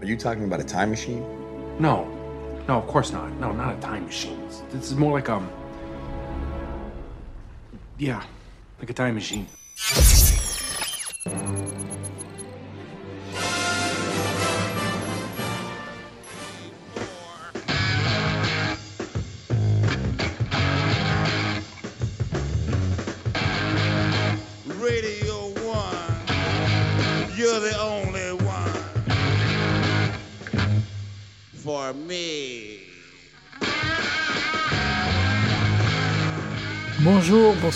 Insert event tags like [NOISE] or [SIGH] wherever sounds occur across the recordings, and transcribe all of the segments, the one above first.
Are you talking about a time machine? No. No, of course not. No, not a time machine. This is more like um Yeah, like a time machine.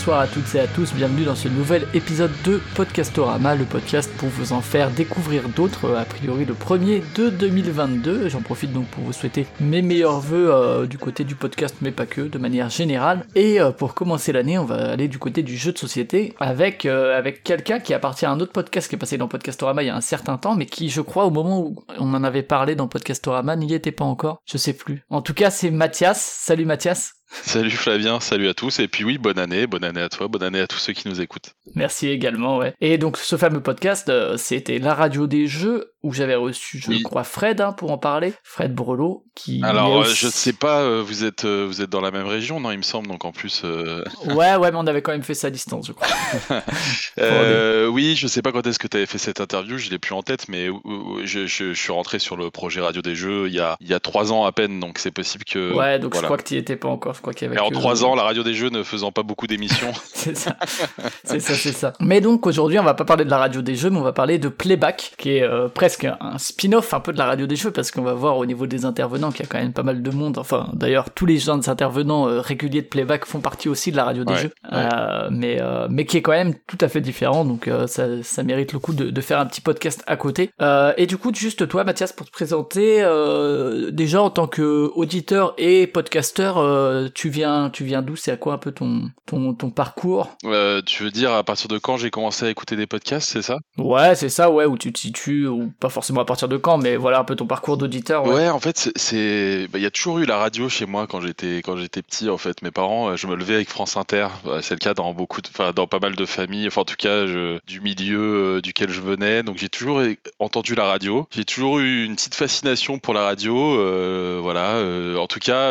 Bonsoir à toutes et à tous, bienvenue dans ce nouvel épisode de Podcastorama, le podcast pour vous en faire découvrir d'autres, a priori le premier de 2022. J'en profite donc pour vous souhaiter mes meilleurs voeux euh, du côté du podcast, mais pas que, de manière générale. Et euh, pour commencer l'année, on va aller du côté du jeu de société avec, euh, avec quelqu'un qui appartient à un autre podcast qui est passé dans Podcastorama il y a un certain temps, mais qui, je crois, au moment où on en avait parlé dans Podcastorama, n'y était pas encore. Je sais plus. En tout cas, c'est Mathias. Salut Mathias. [LAUGHS] Salut Flavien, salut à tous, et puis oui, bonne année, bonne année à toi, bonne année à tous ceux qui nous écoutent. Merci également, ouais. Et donc ce fameux podcast, euh, c'était la radio des jeux où j'avais reçu, je Oui. crois, Fred hein, pour en parler, Fred Brolo, qui. Alors, euh, aussi- je ne sais pas, euh, vous êtes, euh, vous êtes dans la même région, non, il me semble, donc en plus. [LAUGHS] Ouais, ouais, mais on avait quand même fait ça à distance, je crois. [LAUGHS] oui, je sais pas quand est-ce que tu avais fait cette interview, je l'ai plus en tête, mais je, je- je suis rentré sur le projet Radio des Jeux il y a, il y a trois ans à peine, donc c'est possible que. ouais, donc je crois que tu étais pas encore, crois qu'il y avait. En trois ans, la Radio des Jeux ne faisant pas beaucoup d'émissions. [LAUGHS] c'est ça, [LAUGHS] c'est ça, c'est ça. Mais donc aujourd'hui, on va pas parler de la radio des jeux, mais on va parler de Playback, qui est euh, presque un spin-off un peu de la radio des jeux, parce qu'on va voir au niveau des intervenants qu'il y a quand même pas mal de monde. Enfin, d'ailleurs, tous les gens des intervenants euh, réguliers de Playback font partie aussi de la radio des Ouais, jeux, ouais. Euh, mais euh, mais qui est quand même tout à fait différent. Donc euh, ça, ça mérite le coup de, de faire un petit podcast à côté. Euh, et du coup, juste toi, Mathias, pour te présenter, euh, déjà en tant que auditeur et podcasteur, euh, tu viens, tu viens d'où C'est à quoi un peu ton ton ton parcours? Euh, tu veux dire à partir de quand j'ai commencé à écouter des podcasts, c'est ça? Ouais, c'est ça, ouais, où tu te situes, ou pas forcément à partir de quand, mais voilà un peu ton parcours d'auditeur. Ouais. Ouais, en fait, c'est- bah, il y a toujours eu la radio chez moi quand j'étais quand j'étais petit. En fait, mes parents, euh, je me levais avec France Inter. Bah, C'est le cas dans beaucoup, de, enfin, dans pas mal de familles. Enfin, en tout cas, je- du milieu euh, duquel je venais. Donc, j'ai toujours entendu la radio. J'ai toujours eu une petite fascination pour la radio. euh, voilà. en tout cas,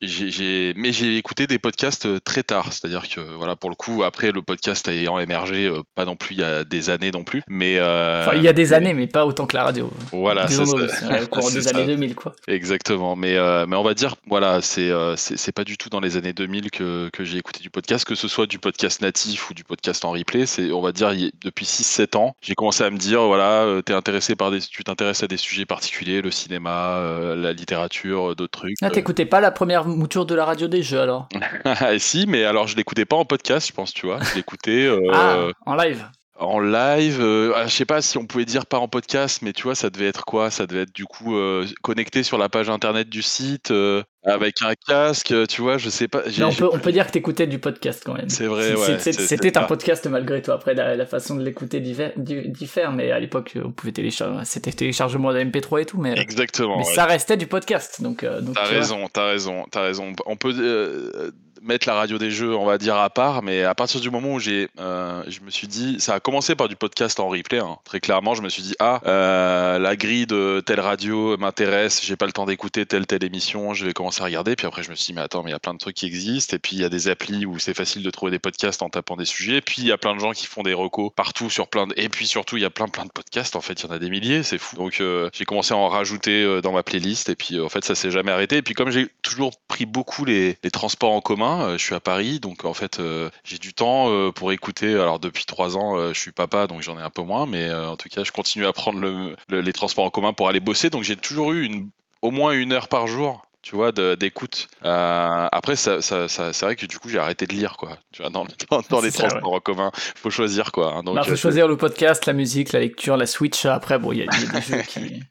j'ai, j'ai, mais j'ai écouté des podcasts euh, très tard. C'est-à-dire que, voilà, pour le coup, après le podcast ayant émergé, euh, pas non plus il y a des années non plus, mais euh, Enfin, il y a des années, mais pas autant que la radio. Voilà, c'est ça. au [LAUGHS] C'est des ça. années 2000, quoi. Exactement, mais, euh, mais on va dire, voilà, c'est c'est pas du tout dans les années 2000 que, que j'ai écouté du podcast, que ce soit du podcast natif ou du podcast en replay, c'est, on va dire, depuis 6-7 ans, j'ai commencé à me dire, voilà, t'es intéressé par des, tu t'intéresses à des sujets particuliers, le cinéma, la littérature, d'autres trucs. Ah, t'écoutais pas la première mouture de la radio des jeux alors [LAUGHS] Ah, si, mais alors je l'écoutais pas en podcast, je pense, tu vois, je l'écoutais euh, Ah, en live en live, euh, ah, je sais pas si on pouvait dire pas en podcast, mais tu vois, ça devait être quoi? Ça devait être du coup euh, connecté sur la page internet du site euh, avec un casque, euh, tu vois, je sais pas. Mais on, peut, on plus- peut dire que t'écoutais du podcast quand même. C'est vrai, ouais, C'était un podcast malgré tout. Après, la, la façon de l'écouter diffère, di- diffère, mais à l'époque, on pouvait télécharger. C'était téléchargement de MP3 et tout, mais, Exactement. mais ouais. ça restait du podcast. Donc, donc T'as raison, t'as raison, t'as raison. On peut mettre la radio des jeux, on va dire à part, mais à partir du moment où j'ai, euh, je me suis dit, ça a commencé par du podcast en replay. hein. Très clairement, je me suis dit, ah, euh, la grille de telle radio m'intéresse, j'ai pas le temps d'écouter telle telle émission, je vais commencer à regarder. Puis après, je me suis dit, mais attends, mais il y a plein de trucs qui existent. Et puis il y a des applis où c'est facile de trouver des podcasts en tapant des sujets. Puis il y a plein de gens qui font des recos partout sur plein de, et puis surtout il y a plein plein de podcasts. En fait, il y en a des milliers, c'est fou. Donc euh, j'ai commencé à en rajouter euh, dans ma playlist. Et puis euh, en fait, ça s'est jamais arrêté. Et puis comme j'ai toujours pris beaucoup les, les transports en commun, euh, je suis à Paris, donc en fait euh, j'ai du temps euh, pour écouter. Alors depuis trois ans, je suis papa, donc j'en ai un peu moins, mais en tout cas, je continue à prendre le- le- les transports en commun pour aller bosser. Donc j'ai toujours eu au moins une heure par jour. Tu vois, de- d'écoute. Euh, après, ça, ça, ça- c'est vrai que du coup, j'ai arrêté de lire, quoi. Tu vois, dans, [LAUGHS] dans, dans les transports en commun, faut choisir, quoi. hein. Donc, Bah, faut euh, choisir le podcast, la musique, la lecture, la Switch. Après, bon, il y, a il y a des [LAUGHS] jeux qui,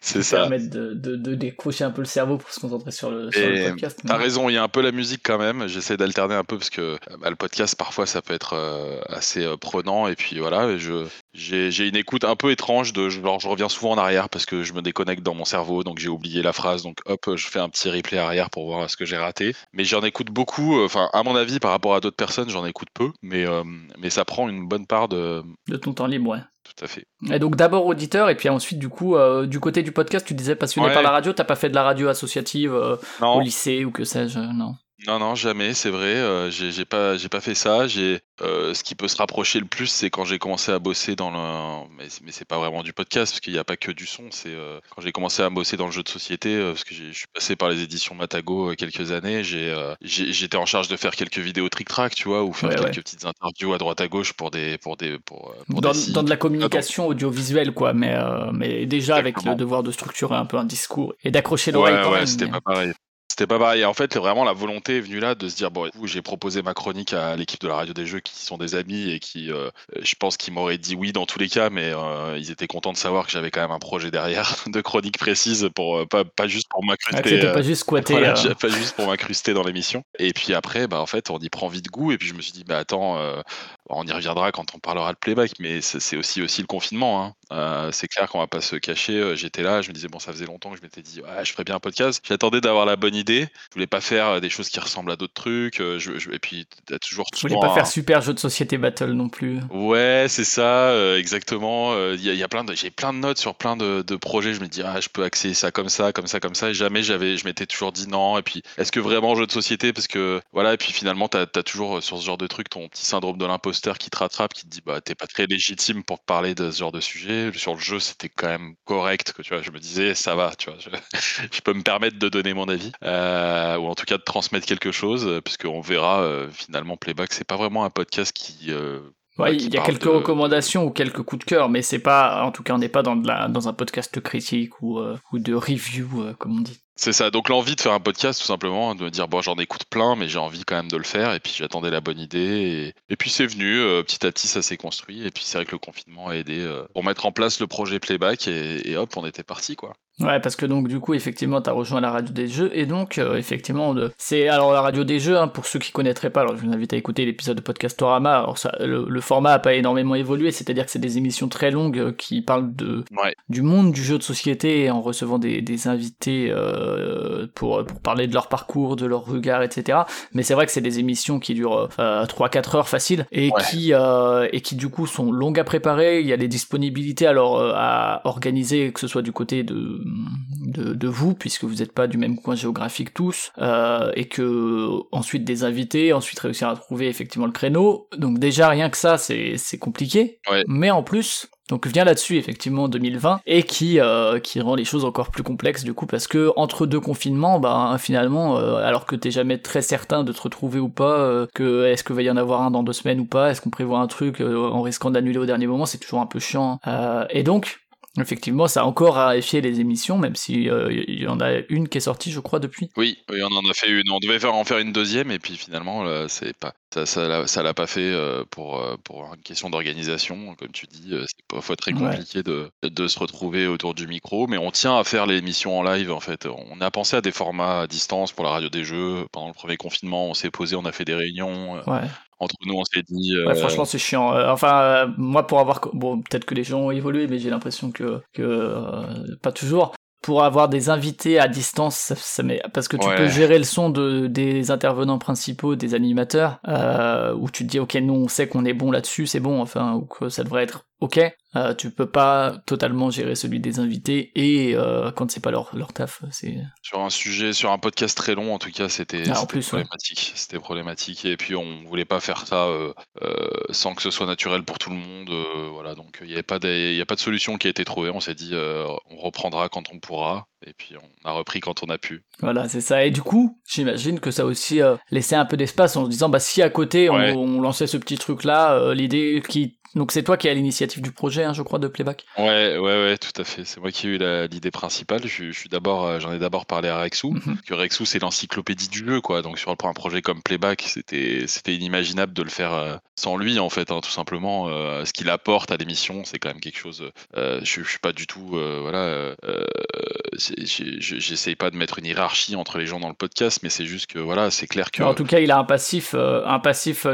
c'est qui ça. permettent de, de, de décrocher un peu le cerveau pour se concentrer sur le, sur le Et podcast. T'as mais- raison, il y a un peu la musique quand même. J'essaie d'alterner un peu parce que euh, bah, le podcast parfois ça peut être euh, assez euh, prenant et puis voilà. Je j'ai j'ai une écoute un peu étrange de genre je reviens souvent en arrière parce que je me déconnecte dans mon cerveau donc j'ai oublié la phrase donc hop je fais un petit replay arrière pour voir ce que j'ai raté mais j'en écoute beaucoup euh, enfin à mon avis par rapport à d'autres personnes j'en écoute peu mais euh, mais ça prend une bonne part de De ton temps libre, ouais. tout à fait Et donc d'abord auditeur, et puis ensuite, du coup, euh, du côté du podcast, tu disais passionné Ouais. par la radio, t'as pas fait de la radio associative euh, au lycée ou que sais-je, non. Non, non, jamais, c'est vrai. euh, j'ai j'ai pas, j'ai pas fait ça. J'ai, euh, ce qui peut se rapprocher le plus, c'est quand j'ai commencé à bosser dans le. Mais, c'est- mais c'est pas vraiment du podcast, parce qu'il n'y a pas que du son. C'est euh, quand j'ai commencé à bosser dans le jeu de société, euh, parce que j'ai- je suis passé par les éditions Matago euh, quelques années. J'ai, euh, j'ai- j'étais en charge de faire quelques vidéos trick-track, tu vois, ou faire Ouais, quelques petites interviews à droite à gauche pour des, pour des, pour, euh, pour Dans, sites. dans de la communication audiovisuelle, quoi, mais, euh, mais déjà avec Exactement. le devoir de structurer un peu un discours et d'accrocher l'oreille Ouais, quand ouais, même. c'était mais- pas pareil. C'était pas pareil. Et En fait, vraiment, la volonté est venue là de se dire bon, écoute, j'ai proposé ma chronique à l'équipe de la radio des jeux qui sont des amis et qui, euh, je pense qu'ils m'auraient dit oui dans tous les cas, mais euh, ils étaient contents de savoir que j'avais quand même un projet derrière [LAUGHS] de chronique précise pour euh, pas, pas juste pour m'incruster. euh, pas juste squatter. voilà, [LAUGHS] pas juste pour m'incruster dans l'émission. Et puis après, bah, en fait, on y prend vite goût. Et puis je me suis dit, bah attends, on y reviendra quand on parlera de playback, mais c'est aussi aussi le confinement. hein. Euh, c'est clair qu'on va pas se cacher. Euh, J'étais là, je me disais bon, ça faisait longtemps que je m'étais dit, ouais, je ferais bien un podcast. J'attendais d'avoir la bonne idée. Je voulais pas faire euh, des choses qui ressemblent à d'autres trucs. je, je- et puis t'as toujours. Je voulais pas un- faire super jeu de société battle non plus. Ouais, c'est ça, euh, exactement. Il y, a- il y a plein de, j'ai plein de notes sur plein de, de projets. Je me dis, ah, je peux accéder ça comme ça, comme ça, comme ça. Et jamais j'avais, je m'étais toujours dit non. Et puis, est-ce que vraiment jeu de société? Parce que voilà. Et puis finalement, t'as as toujours sur ce genre de truc ton petit syndrome de l'imposteur qui te rattrape, qui te dit, bah, t'es pas très légitime pour parler de ce genre de sujet. Sur le jeu, c'était quand même correct. Que tu vois, je me disais, ça va, tu vois, je, [LAUGHS] je peux me permettre de donner mon avis, euh, ou en tout cas de transmettre quelque chose, euh, puisqu'on verra euh, finalement Playback, c'est pas vraiment un podcast qui euh, Ouais, il y a quelques de- recommandations ou quelques coups de cœur, mais c'est pas, en tout cas, on n'est pas dans, de la, dans un podcast critique ou, euh, ou de review, euh, comme on dit. C'est ça, donc l'envie de faire un podcast tout simplement, de me dire bon j'en écoute plein mais j'ai envie quand même de le faire et puis j'attendais la bonne idée et, puis c'est venu, euh, petit à petit ça s'est construit et puis c'est vrai que le confinement a aidé euh, pour mettre en place le projet Playback et hop on était parti quoi. Ouais, parce que donc du coup, effectivement, t'as rejoint la radio des jeux et donc euh, effectivement, de... c'est alors la radio des jeux hein, pour ceux qui connaîtraient pas. Alors je vous invite à écouter l'épisode de Podcastorama. Alors ça, le, le format a pas énormément évolué, c'est-à-dire que c'est des émissions très longues euh, qui parlent de Ouais. du monde du jeu de société en recevant des, des invités euh, pour pour parler de leur parcours, de leur regard, etc. Mais c'est vrai que c'est des émissions qui durent euh, 3-4 heures facile et Ouais. qui euh, et qui du coup sont longues à préparer. Il y a des disponibilités alors euh, à organiser, que ce soit du côté de de, de vous, puisque vous n'êtes pas du même coin géographique tous, euh, et que ensuite des invités, ensuite réussir à trouver effectivement le créneau. Donc déjà rien que ça, c'est compliqué. Ouais. Mais en plus, donc vient là-dessus effectivement 2020 et qui euh, qui rend les choses encore plus complexes du coup parce que entre deux confinements, bah finalement, euh, alors que t'es jamais très certain de te retrouver ou pas, euh, que est-ce qu'il va y en avoir un dans deux semaines ou pas, est-ce qu'on prévoit un truc en risquant d'annuler au dernier moment, c'est toujours un peu chiant. Euh, et donc Effectivement, ça a encore raréfié les émissions, même si euh, il y en a une qui est sortie, je crois, depuis. Oui, oui on en a fait une, on devait faire, en faire une deuxième et puis finalement euh, c'est pas ça ça l'a, ça l'a pas fait euh, pour euh, pour une question d'organisation comme tu dis c'est parfois très Ouais. compliqué de, de se retrouver autour du micro mais on tient à faire l'émission en live en fait on a pensé à des formats à distance pour la radio des jeux pendant le premier confinement on s'est posé on a fait des réunions Ouais. Entre nous on s'est dit euh, Ouais, franchement, c'est chiant. Euh, enfin, euh, moi, pour avoir, bon, peut-être que les gens ont évolué, mais j'ai l'impression que, que pas toujours. Pour avoir des invités à distance, ça, ça m'est- parce que tu Ouais. peux gérer le son de, des intervenants principaux, des animateurs, euh, où tu te dis, ok, nous, on sait qu'on est bon là-dessus, c'est bon, enfin, ou que ça devrait être ok. Euh, tu peux pas totalement gérer celui des invités, et euh, quand c'est pas leur, leur taf, c'est... sur un sujet sur un podcast très long en tout cas c'était, Ah, ouais. problématique c'était problématique et puis on voulait pas faire ça euh, euh, sans que ce soit naturel pour tout le monde euh, voilà donc il n'y a pas de solution qui a été trouvée on s'est dit on reprendra quand on pourra et puis on a repris quand on a pu Voilà, c'est ça. Et du coup, j'imagine que ça aussi laissé un peu d'espace en se disant, bah si à côté on, Ouais. on lançait ce petit truc-là, euh, l'idée qui... Donc c'est toi qui as l'initiative du projet, hein, je crois, de Playback. Ouais, ouais, ouais, tout à fait. C'est moi qui ai eu l'idée principale. Je, je suis d'abord, euh, j'en ai d'abord parlé à Rexou. Mhm. parce que Rexou, c'est l'encyclopédie du jeu, quoi. Donc sur un projet comme Playback, c'était, c'était inimaginable de le faire euh, sans lui, en fait, hein, tout simplement. Euh, ce qu'il apporte à l'émission, c'est quand même quelque chose. euh, je, je suis pas du tout, euh, voilà. j'essaye pas de mettre une hiérarchie entre les gens dans le podcast, mais c'est juste que, voilà, c'est clair que. En tout cas, il a un passif, un passif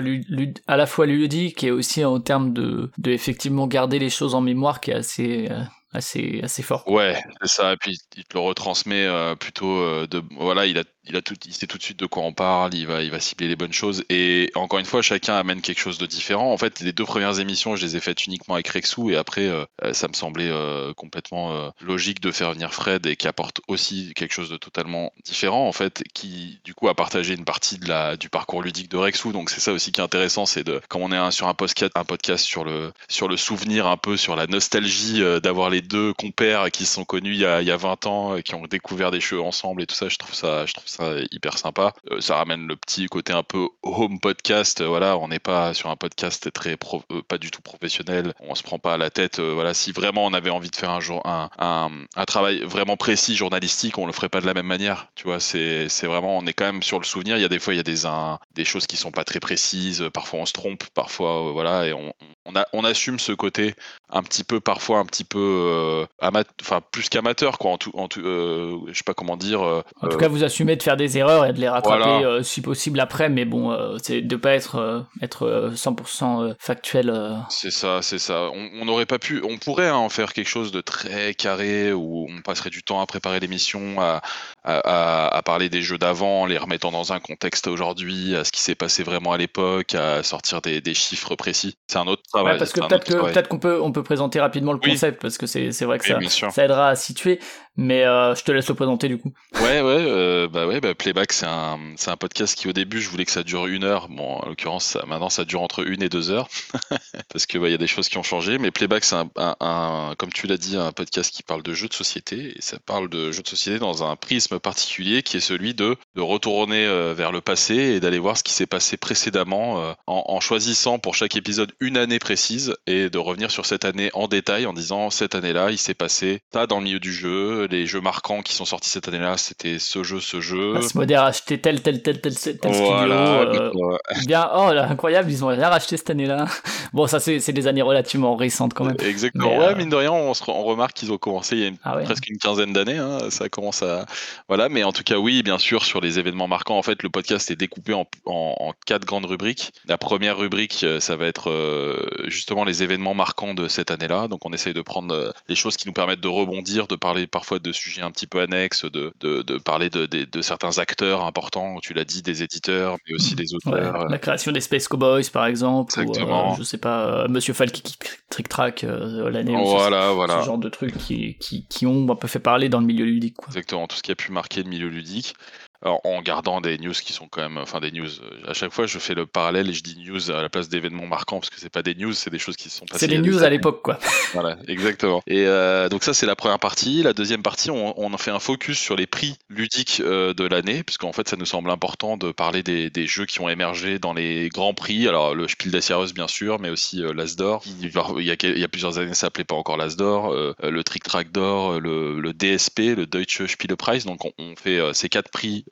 à la fois ludique et aussi en termes de, de, effectivement garder les choses en mémoire qui est assez, euh, assez, assez fort. Ouais, c'est ça. Et puis il te le retransmet euh, plutôt euh, de. Voilà, il a, il a tout, il sait tout de suite de quoi on parle. Il va, il va cibler les bonnes choses. Et encore une fois, chacun amène quelque chose de différent. En fait, les deux premières émissions, je les ai faites uniquement avec Rexou, et après, euh, ça me semblait euh, complètement euh, logique de faire venir Fred et qui apporte aussi quelque chose de totalement différent, en fait, qui du coup a partagé une partie de la, du parcours ludique de Rexou. Donc c'est ça aussi qui est intéressant, c'est de, comme on est sur un podcast, un podcast sur le, sur le souvenir un peu, sur la nostalgie d'avoir les deux compères qui se sont connus il y a, il y a 20 ans, et qui ont découvert des jeux ensemble et tout ça, je trouve ça, je trouve ça hyper sympa. Euh, ça ramène le petit côté un peu home podcast. euh, voilà, on n'est pas sur un podcast très pro- euh, pas du tout professionnel. On se prend pas à la tête. voilà, si vraiment on avait envie de faire un jour un, un, un travail vraiment précis journalistique, on le ferait pas de la même manière. Tu vois, c'est vraiment, on est quand même sur le souvenir. Il y a des fois, il y a des un- des choses qui sont pas très précises. Parfois, on se trompe. Parfois, voilà, et on on, a, on assume ce côté un petit peu parfois un petit peu euh, ama- enfin plus qu'amateur quoi en tout en tout euh, je sais pas comment dire euh, En tout cas, vous assumez de faire des erreurs et de les rattraper Voilà. euh, si possible après, mais bon, euh, c'est de pas être, euh, être euh, 100% euh, factuel. C'est ça, c'est ça. On on n'aurait pas pu, on pourrait hein, en faire quelque chose de très carré où on passerait du temps à préparer l'émission, à, à, à- à parler des jeux d'avant, les remettant dans un contexte aujourd'hui, à ce qui s'est passé vraiment à l'époque, à sortir des, des chiffres précis. C'est un autre travail. Ouais, parce que peut-être qu'on peut on peut présenter rapidement le Oui. concept parce que c'est vrai que Oui, ça ça aidera à situer. Mais euh, je te laisse le présenter du coup. Ouais, ouais, euh, bah ouais, bah Playback, c'est un, un podcast qui au début, je voulais que ça dure une heure. Bon, en l'occurrence, maintenant, ça dure entre une et deux heures [LAUGHS] parce que bah, y a des choses qui ont changé. Mais Playback, c'est un, un- un- comme tu l'as dit, un podcast qui parle de jeux de société et ça parle de jeux de société dans un prisme particulier qui est celui de, de retourner euh, vers le passé et d'aller voir ce qui s'est passé précédemment euh, en, en choisissant pour chaque épisode une année précise et de revenir sur cette année en détail en disant cette année-là, il s'est passé ça dans le milieu du jeu, les jeux marquants qui sont sortis cette année-là, c'était ce jeu, ce jeu. Asmodee a acheté tel tel tel tel, tel, tel Voilà, studio. euh, [LAUGHS] bien, oh là, incroyable, ils ont rien racheté cette année-là. [LAUGHS] Bon, ça c'est des années relativement récentes quand même. Exactement. Mais, ouais, euh, mine de rien, on, se re- on remarque qu'ils ont commencé il y a une- Ah ouais. presque une quinzaine d'années. hein, ça commence à. Voilà, mais en tout cas, oui, bien sûr, sur les événements marquants, en fait, le podcast est découpé en, en- en quatre grandes rubriques. La première rubrique, euh, ça va être euh, justement les événements marquants de cette année-là. Donc, on essaye de prendre euh, les choses qui nous permettent de rebondir, de parler parfois de sujets un petit peu annexes, de, de, de parler de, certains acteurs importants. Tu l'as dit, des éditeurs, mais aussi des Ouais, auteurs. la création des Space Cowboys par exemple, ou, Exactement. euh, je sais pas, Monsieur Falky qui Trick Track l'année où ce- Voilà, voilà. ce genre de trucs qui, qui, qui ont un peu fait parler dans le milieu ludique. Quoi. Exactement, tout ce qui a pu marquer le milieu ludique. Alors, en gardant des news qui sont quand même, enfin des news. euh, À chaque fois, je fais le parallèle et je dis news à la place d'événements marquants parce que c'est pas des news, c'est des choses qui se sont passées. C'est des news à l'époque, quoi. [LAUGHS] Voilà, exactement. Et euh, donc ça, c'est la première partie. La deuxième partie, on, on en fait un focus sur les prix ludiques euh, de l'année, puisqu'en fait, ça nous semble important de parler des, des jeux qui ont émergé dans les grands prix. Alors, le Spiel des Jahres, bien sûr, mais aussi euh, l'As d'Or. qui, Il y, a, quel- il y a plusieurs années, ça s'appelait pas encore l'As d'Or. euh, le Trick Track d'Or, le, le DSP, le Deutsche Spielepreis. Donc, on, on fait ces quatre prix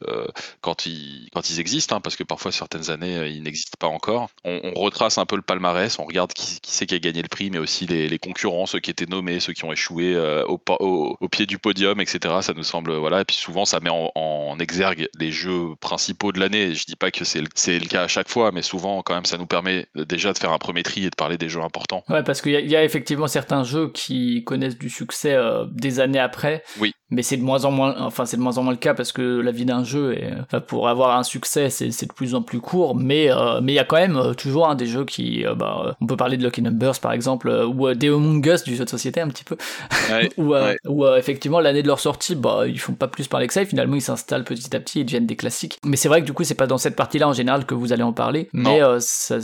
quand, ils, quand ils existent, hein, parce que parfois, certaines années, euh, ils n'existent pas encore. On, on retrace un peu le palmarès, on regarde qui, qui c'est qui a gagné le prix, mais aussi les, les concurrents, ceux qui étaient nommés, ceux qui ont échoué euh, au, pa- au, au pied du podium, etc. Ça nous semble, voilà. Et puis souvent, ça met en, en exergue les jeux principaux de l'année. Je dis pas que c'est le, cas à chaque fois, mais souvent, quand même, ça nous permet déjà de faire un premier tri et de parler des jeux importants. Ouais, parce qu'il y, a- il y a effectivement certains jeux qui connaissent du succès euh, des années après. Oui. Mais c'est de moins en moins, enfin c'est de moins en moins le cas parce que la vie d'un jeu, est, enfin, pour avoir un succès, c'est c'est de plus en plus court. Mais euh, mais il y a quand même euh, toujours hein, des jeux qui, euh, bah, euh, on peut parler de Lucky Numbers par exemple, ou euh, des Among Us du jeu de société un petit peu, Ouais, [LAUGHS] où, ouais. où, euh, effectivement l'année de leur sortie, bah ils font pas plus parler que ça. Et finalement ils s'installent petit à petit, ils deviennent des classiques. Mais c'est vrai que du coup c'est pas dans cette partie-là en général que vous allez en parler. Mais euh, ça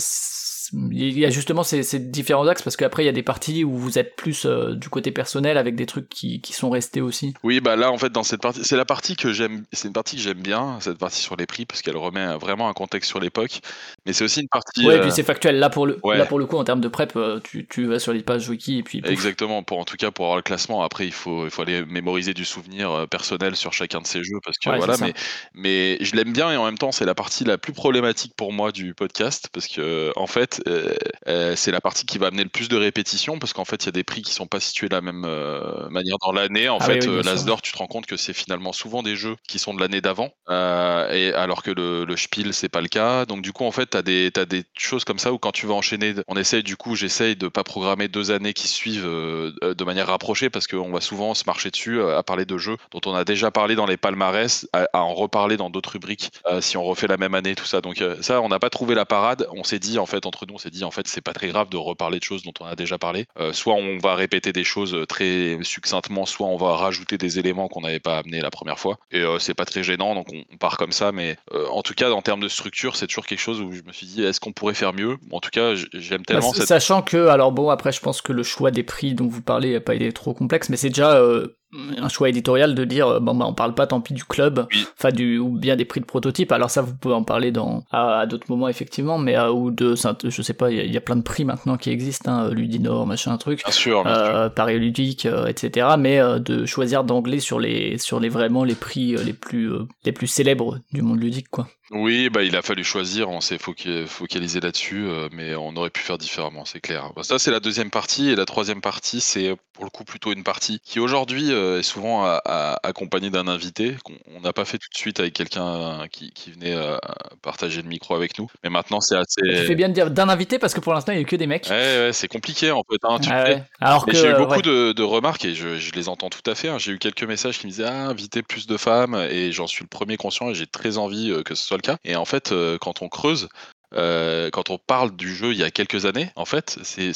il y a justement ces, ces différents axes parce qu'après il y a des parties où vous êtes plus euh, du côté personnel avec des trucs qui, qui sont restés aussi. Oui, bah là, en fait, dans cette partie, c'est la partie que j'aime, c'est une partie que j'aime bien, cette partie sur les prix, parce qu'elle remet vraiment un contexte sur l'époque. Mais c'est aussi une partie. ouais, et euh, puis c'est factuel. Là pour le, ouais. là pour le coup en termes de prep, euh, tu, tu vas sur les pages wiki et puis. pouf. Exactement, pour en tout cas pour avoir le classement. Après, il faut, il faut aller mémoriser du souvenir personnel sur chacun de ces jeux parce que Ouais, voilà, mais, mais je l'aime bien et en même temps, c'est la partie la plus problématique pour moi du podcast parce que en fait, fait, euh, euh, c'est la partie qui va amener le plus de répétitions parce qu'en fait, il y a des prix qui sont pas situés de la même euh, manière dans l'année. En Ah oui, fait, oui, bien euh, sûr. l'As d'or, tu te rends compte que c'est finalement souvent des jeux qui sont de l'année d'avant, et alors que le, le Spiel, c'est pas le cas. Donc du coup, en fait, tu as des, t'as des choses comme ça où quand tu vas enchaîner, on essaye du coup, j'essaye de pas programmer deux années qui suivent de manière rapprochée parce qu'on va souvent se marcher dessus à parler de jeux dont on a déjà parlé dans les palmarès, à, à en reparler dans d'autres rubriques si on refait la même année, tout ça. Donc ça, on n'a pas trouvé la parade. On s'est dit en fait entre nous, on s'est dit en fait c'est pas très grave de reparler de choses dont on a déjà parlé. Euh, soit on va répéter des choses très succinctement, soit on va rajouter des éléments qu'on n'avait pas amenés la première fois. Et euh, c'est pas très gênant, donc on, on part comme ça. Mais euh, en tout cas, en termes de structure, c'est toujours quelque chose où je me suis dit est-ce qu'on pourrait faire mieux? En tout cas, j'aime Bah, tellement s- cette Sachant que, alors bon, après, je pense que le choix des prix dont vous parlez n'a pas été trop complexe, mais c'est déjà euh, un choix éditorial de dire, euh, bon, bah, on parle pas tant pis du club, enfin, du, ou bien des prix de prototype. Alors ça, vous pouvez en parler dans, à, à d'autres moments, effectivement, mais, euh, ou de, je sais pas, il y, a- il y a plein de prix maintenant qui existent, hein, Ludinor, machin, truc. Bien sûr, bien sûr. Euh, Paris ludique, euh, etc. Mais euh, de choisir d'angler sur les sur les vraiment les prix euh, les plus euh, les plus célèbres du monde ludique, quoi. Oui, bah, il a fallu choisir, on s'est foca- focalisé là-dessus, euh, mais on aurait pu faire différemment, c'est clair. Bah, ça, c'est la deuxième partie, et la troisième partie, c'est pour le coup plutôt une partie qui aujourd'hui euh, est souvent à- à- accompagnée d'un invité, qu'on on n'a pas fait tout de suite avec quelqu'un qui, qui venait euh, partager le micro avec nous, mais maintenant c'est Tu fais assez... bien de dire d'un invité parce que pour l'instant il y a eu que des mecs. Ouais, ouais, c'est compliqué en fait, hein, tu Ah sais. ouais. Alors Mais que j'ai eu euh, beaucoup de, de remarques et je, je les entends tout à fait. hein. J'ai eu quelques messages qui me disaient ah, inviter plus de femmes et j'en suis le premier conscient et j'ai très envie euh, que ce soit le cas. Et en fait, euh, quand on creuse, euh, quand on parle du jeu il y a quelques années, en fait, c'est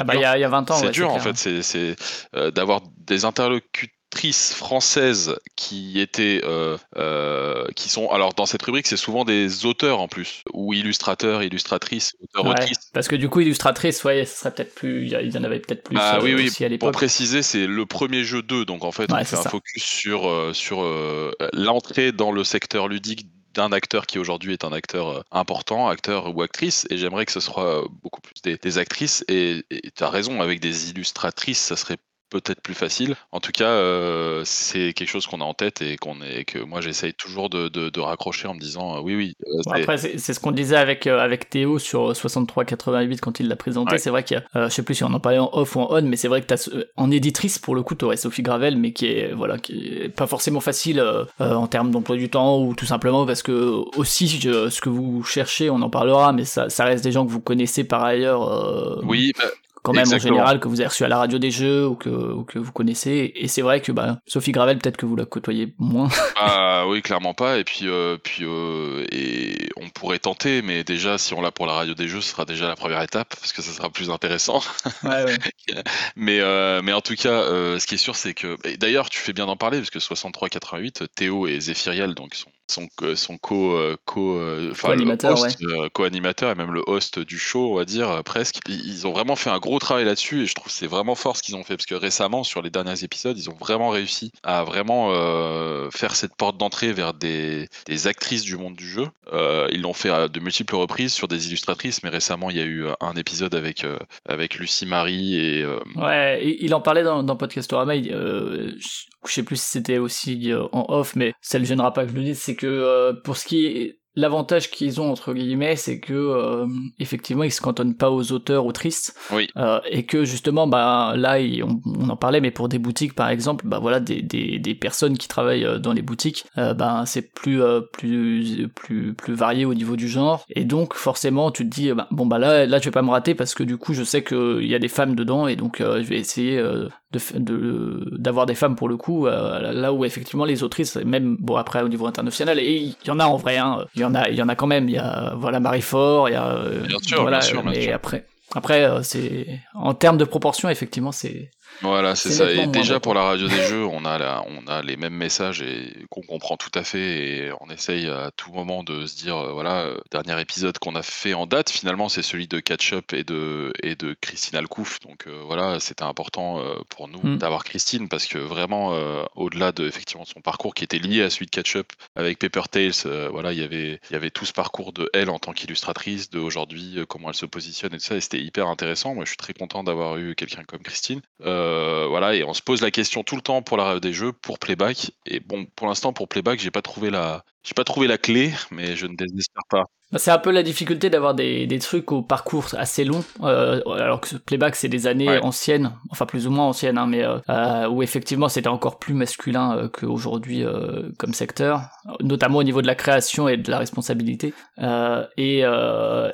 Ah bah, dur. il y, a- il y a 20 ans, C'est ouais, dur en fait, c'est euh, d'avoir des interlocutrices françaises qui étaient, euh, euh, qui sont, alors dans cette rubrique, c'est souvent des auteurs en plus, ou illustrateurs, illustratrices, auteurs, Ouais, autrices. parce que du coup illustratrice, ouais, ce serait peut-être plus, il y, en avait peut-être plus Ah oui, oui, aussi à Pour l'époque. préciser, c'est le premier jeu 2, donc en fait, Ouais, on fait un ça. focus sur, sur euh, l'entrée dans le secteur ludique d'un acteur qui aujourd'hui est un acteur euh, important, acteur ou actrice, et j'aimerais que ce soit beaucoup plus des, des actrices, et tu as raison, avec des illustratrices, ça serait peut-être plus facile. En tout cas, euh, c'est quelque chose qu'on a en tête et qu'on est, que moi j'essaye toujours de, de- de raccrocher en me disant euh, oui, oui. euh, Bon, après, c'est c'est ce qu'on disait avec, avec Théo sur 63-88 quand il l'a présenté. Ouais. C'est vrai qu'il y a, euh, je sais plus si on en parlait en off ou en on, mais c'est vrai que t'as, en éditrice, pour le coup, t'aurais Sophie Gravel, mais qui est, voilà, qui est pas forcément facile en termes d'emploi du temps ou tout simplement parce que aussi, je- ce que vous cherchez, on en parlera, mais ça, ça reste des gens que vous connaissez par ailleurs. oui, bah, quand même Exactement. en général que vous avez reçu à la radio des jeux ou que, ou que vous connaissez et c'est vrai que bah, Sophie Gravel peut-être que vous la côtoyez moins [LAUGHS] Ah oui, clairement pas. Et puis, euh, puis euh, et on pourrait tenter, mais déjà, si on l'a pour la radio des jeux, ce sera déjà la première étape, parce que ça sera plus intéressant. ouais, ouais. [LAUGHS] mais, euh, mais en tout cas, ce qui est sûr, c'est que. D'ailleurs, tu fais bien d'en parler, parce que 63-88, Théo et Zéphiriel, donc sont son, son co, euh, co, euh, Co-animateur, host, euh, co-animateur et même le host du show, on va dire presque. Ils, ont vraiment fait un gros travail là-dessus et je trouve que c'est vraiment fort ce qu'ils ont fait parce que récemment, sur les derniers épisodes, ils ont vraiment réussi à vraiment euh, faire cette porte d'entrée vers des, des actrices du monde du jeu. Euh, ils l'ont fait à de multiples reprises sur des illustratrices, mais récemment, il y a eu un épisode avec, euh, avec Lucie Marie et. Ouais, il en parlait dans, dans Podcastorama. il- je sais plus si c'était aussi euh, en off, mais ça le gênera pas que je le dise. C'est que euh, pour ce qui est l'avantage qu'ils ont entre guillemets, c'est que euh, effectivement ils se cantonnent pas aux auteurs autrices Oui. euh, et que justement bah là on, on en parlait, mais pour des boutiques par exemple, bah voilà des, des, des personnes qui travaillent euh, dans les boutiques, euh, bah c'est plus euh, plus plus plus varié au niveau du genre et donc forcément tu te dis bah, bon bah là là je vais pas me rater parce que du coup je sais que il y a des femmes dedans et donc euh, je vais essayer euh, de d'avoir des femmes pour le coup euh, là où effectivement les autrices même bon après au niveau international et il y en a en vrai hein, il y en a il y en a quand même il y a voilà Marie Fort il y a euh, Bien sûr, voilà, bien sûr, bien mais sûr. après après euh, c'est en termes de proportion effectivement c'est Voilà, c'est ça. Et déjà pour la radio des jeux, on a la, on a les mêmes messages et qu'on comprend tout à fait. Et on essaye à tout moment de se dire, euh, voilà, euh, dernier épisode qu'on a fait en date, finalement, c'est celui de Catch Up et de et de Christine Alcouf. Donc euh, voilà, c'était important euh, pour nous Mm. d'avoir Christine parce que vraiment, au-delà de effectivement son parcours qui était lié à celui de Catch Up avec Paper Tales, voilà, il y avait il y avait tout ce parcours de elle en tant qu'illustratrice, de aujourd'hui comment elle se positionne et tout ça. Et c'était hyper intéressant. Moi, je suis très content d'avoir eu quelqu'un comme Christine. Euh, voilà, et on se pose la question tout le temps pour la rêve des jeux, pour Playback. Et bon, pour l'instant, pour Playback, j'ai pas trouvé la, j'ai pas trouvé la clé, mais je ne désespère pas. Bah, c'est un peu la difficulté d'avoir des, des trucs au parcours assez long, euh, alors que Playback c'est des années anciennes, enfin plus ou moins anciennes, hein, mais euh, euh, où effectivement c'était encore plus masculin qu'aujourd'hui comme secteur, notamment au niveau de la création et de la responsabilité. Et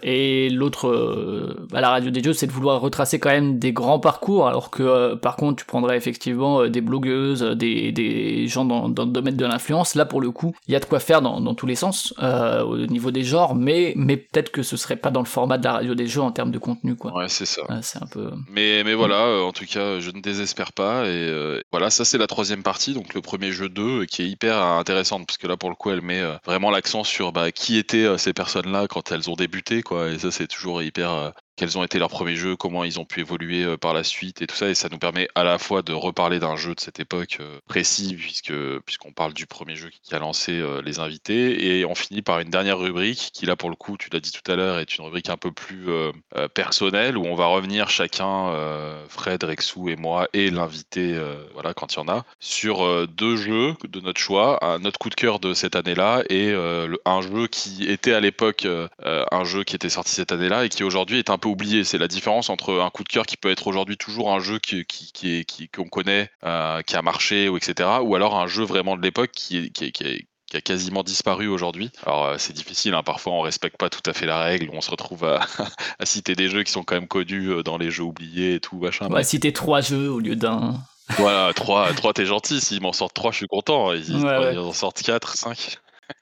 et l'autre à la radio des jeux, c'est de vouloir retracer quand même des grands parcours, alors que par contre tu prendrais effectivement des blogueuses, des, des gens dans, dans le domaine de l'influence. Là pour le coup, il y a de quoi faire dans, dans tous les sens au niveau des genres mais, peut-être que ce serait pas dans le format de la radio des jeux en termes de contenu, quoi. Ouais, c'est ça. c'est un peu. Mais, mais voilà, euh, en tout cas, je ne désespère pas. Et euh, voilà, ça, c'est la troisième partie, donc le premier jeu 2, euh, qui est hyper intéressante, parce que là, pour le coup, elle met vraiment l'accent sur bah, qui étaient ces personnes-là quand elles ont débuté, quoi. Et ça, c'est toujours hyper quels ont été leurs premiers jeux, comment ils ont pu évoluer euh, par la suite et tout ça. Et ça nous permet à la fois de reparler d'un jeu de cette époque euh, précis, puisque puisqu'on parle du premier jeu qui a lancé euh, les invités. Et on finit par une dernière rubrique qui, là, pour le coup, tu l'as dit tout à l'heure, est une rubrique un peu plus personnelle où on va revenir chacun, Fred, Rexou et moi, et l'invité, voilà, quand il y en a, sur deux jeux de notre choix, un, notre coup de cœur de cette année-là et un jeu qui était à l'époque un jeu qui était sorti cette année-là et qui aujourd'hui est un peu oublié. C'est la différence entre un coup de cœur qui peut être aujourd'hui toujours un jeu qui, qui, qui, qui qu'on connaît, euh, qui a marché, ou etc. Ou alors un jeu vraiment de l'époque qui, qui, qui, qui a quasiment disparu aujourd'hui. Alors euh, c'est difficile, hein. parfois on respecte pas tout à fait la règle, on se retrouve à, [LAUGHS] à, citer des jeux qui sont quand même connus euh, dans les jeux oubliés et tout, machin. On va citer trois jeux au lieu d'un. Voilà, trois, trois t'es gentil, s'ils m'en sortent trois, je suis content. Ils, ils en sortent quatre, cinq.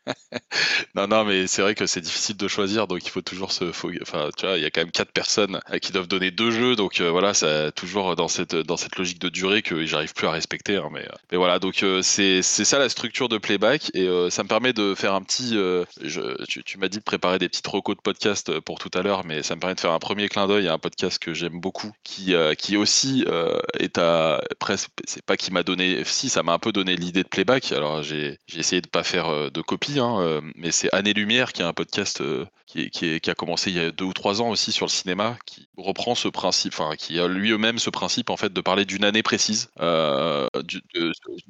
[LAUGHS] non, non, mais c'est vrai que c'est difficile de choisir, donc il faut toujours se. Enfin, tu vois, il y a quand même quatre personnes qui doivent donner deux jeux, donc euh, voilà, c'est toujours dans cette, dans cette logique de durée que j'arrive plus à respecter. Hein, mais, euh, mais voilà, donc euh, c'est ça la structure de playback, et ça me permet de faire un petit. Tu, m'as dit de préparer des petites recos de podcast pour tout à l'heure, mais ça me permet de faire un premier clin d'œil à un podcast que j'aime beaucoup, qui, qui aussi est à. Presque, c'est pas qui m'a donné. Si, ça m'a un peu donné l'idée de playback, alors j'ai essayé de pas faire de hein, mais c'est Année Lumière qui est un podcast euh, qui, qui, a commencé il y a deux ou trois ans aussi sur le cinéma, qui reprend ce principe, enfin qui a lui-même ce principe en fait de parler d'une année précise euh,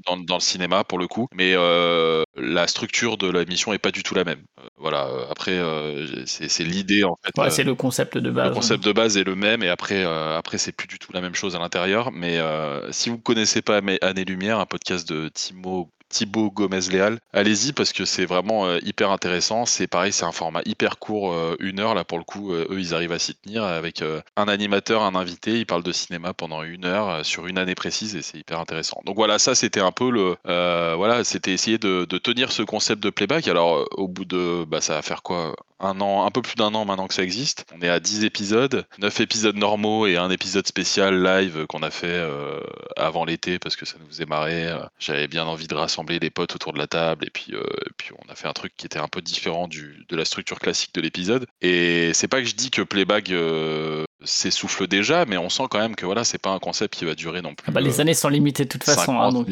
dans, le cinéma pour le coup, mais euh, la structure de l'émission est pas du tout la même. voilà, après c'est l'idée en fait. Ouais, c'est le concept de base. Le concept de base est le même et après après c'est plus du tout la même chose à l'intérieur. Mais si vous connaissez pas Année Lumière, un podcast de Timo Thibaut Gomez-Léal. Allez-y parce que c'est vraiment euh, hyper intéressant. C'est pareil, c'est un format hyper court, euh, une heure là pour le coup. Euh, eux, ils arrivent à s'y tenir avec un animateur, un invité. Ils parlent de cinéma pendant une heure sur une année précise et c'est hyper intéressant. Donc voilà, ça c'était un peu le, voilà, c'était essayer de, tenir ce concept de playback. Alors au bout de, bah ça va faire quoi? Un an, un peu plus d'un an maintenant que ça existe. On est à 10 épisodes, 9 épisodes normaux et un épisode spécial live qu'on a fait euh, avant l'été parce que ça nous faisait marrer. J'avais bien envie de rassembler les potes autour de la table et puis, euh, puis on a fait un truc qui était un peu différent du, de la structure classique de l'épisode. Et c'est pas que je dis que Playback euh, s'essouffle déjà, mais on sent quand même que voilà, c'est pas un concept qui va durer non plus. Ah bah, les années sont limitées de toute façon. Hein, donc,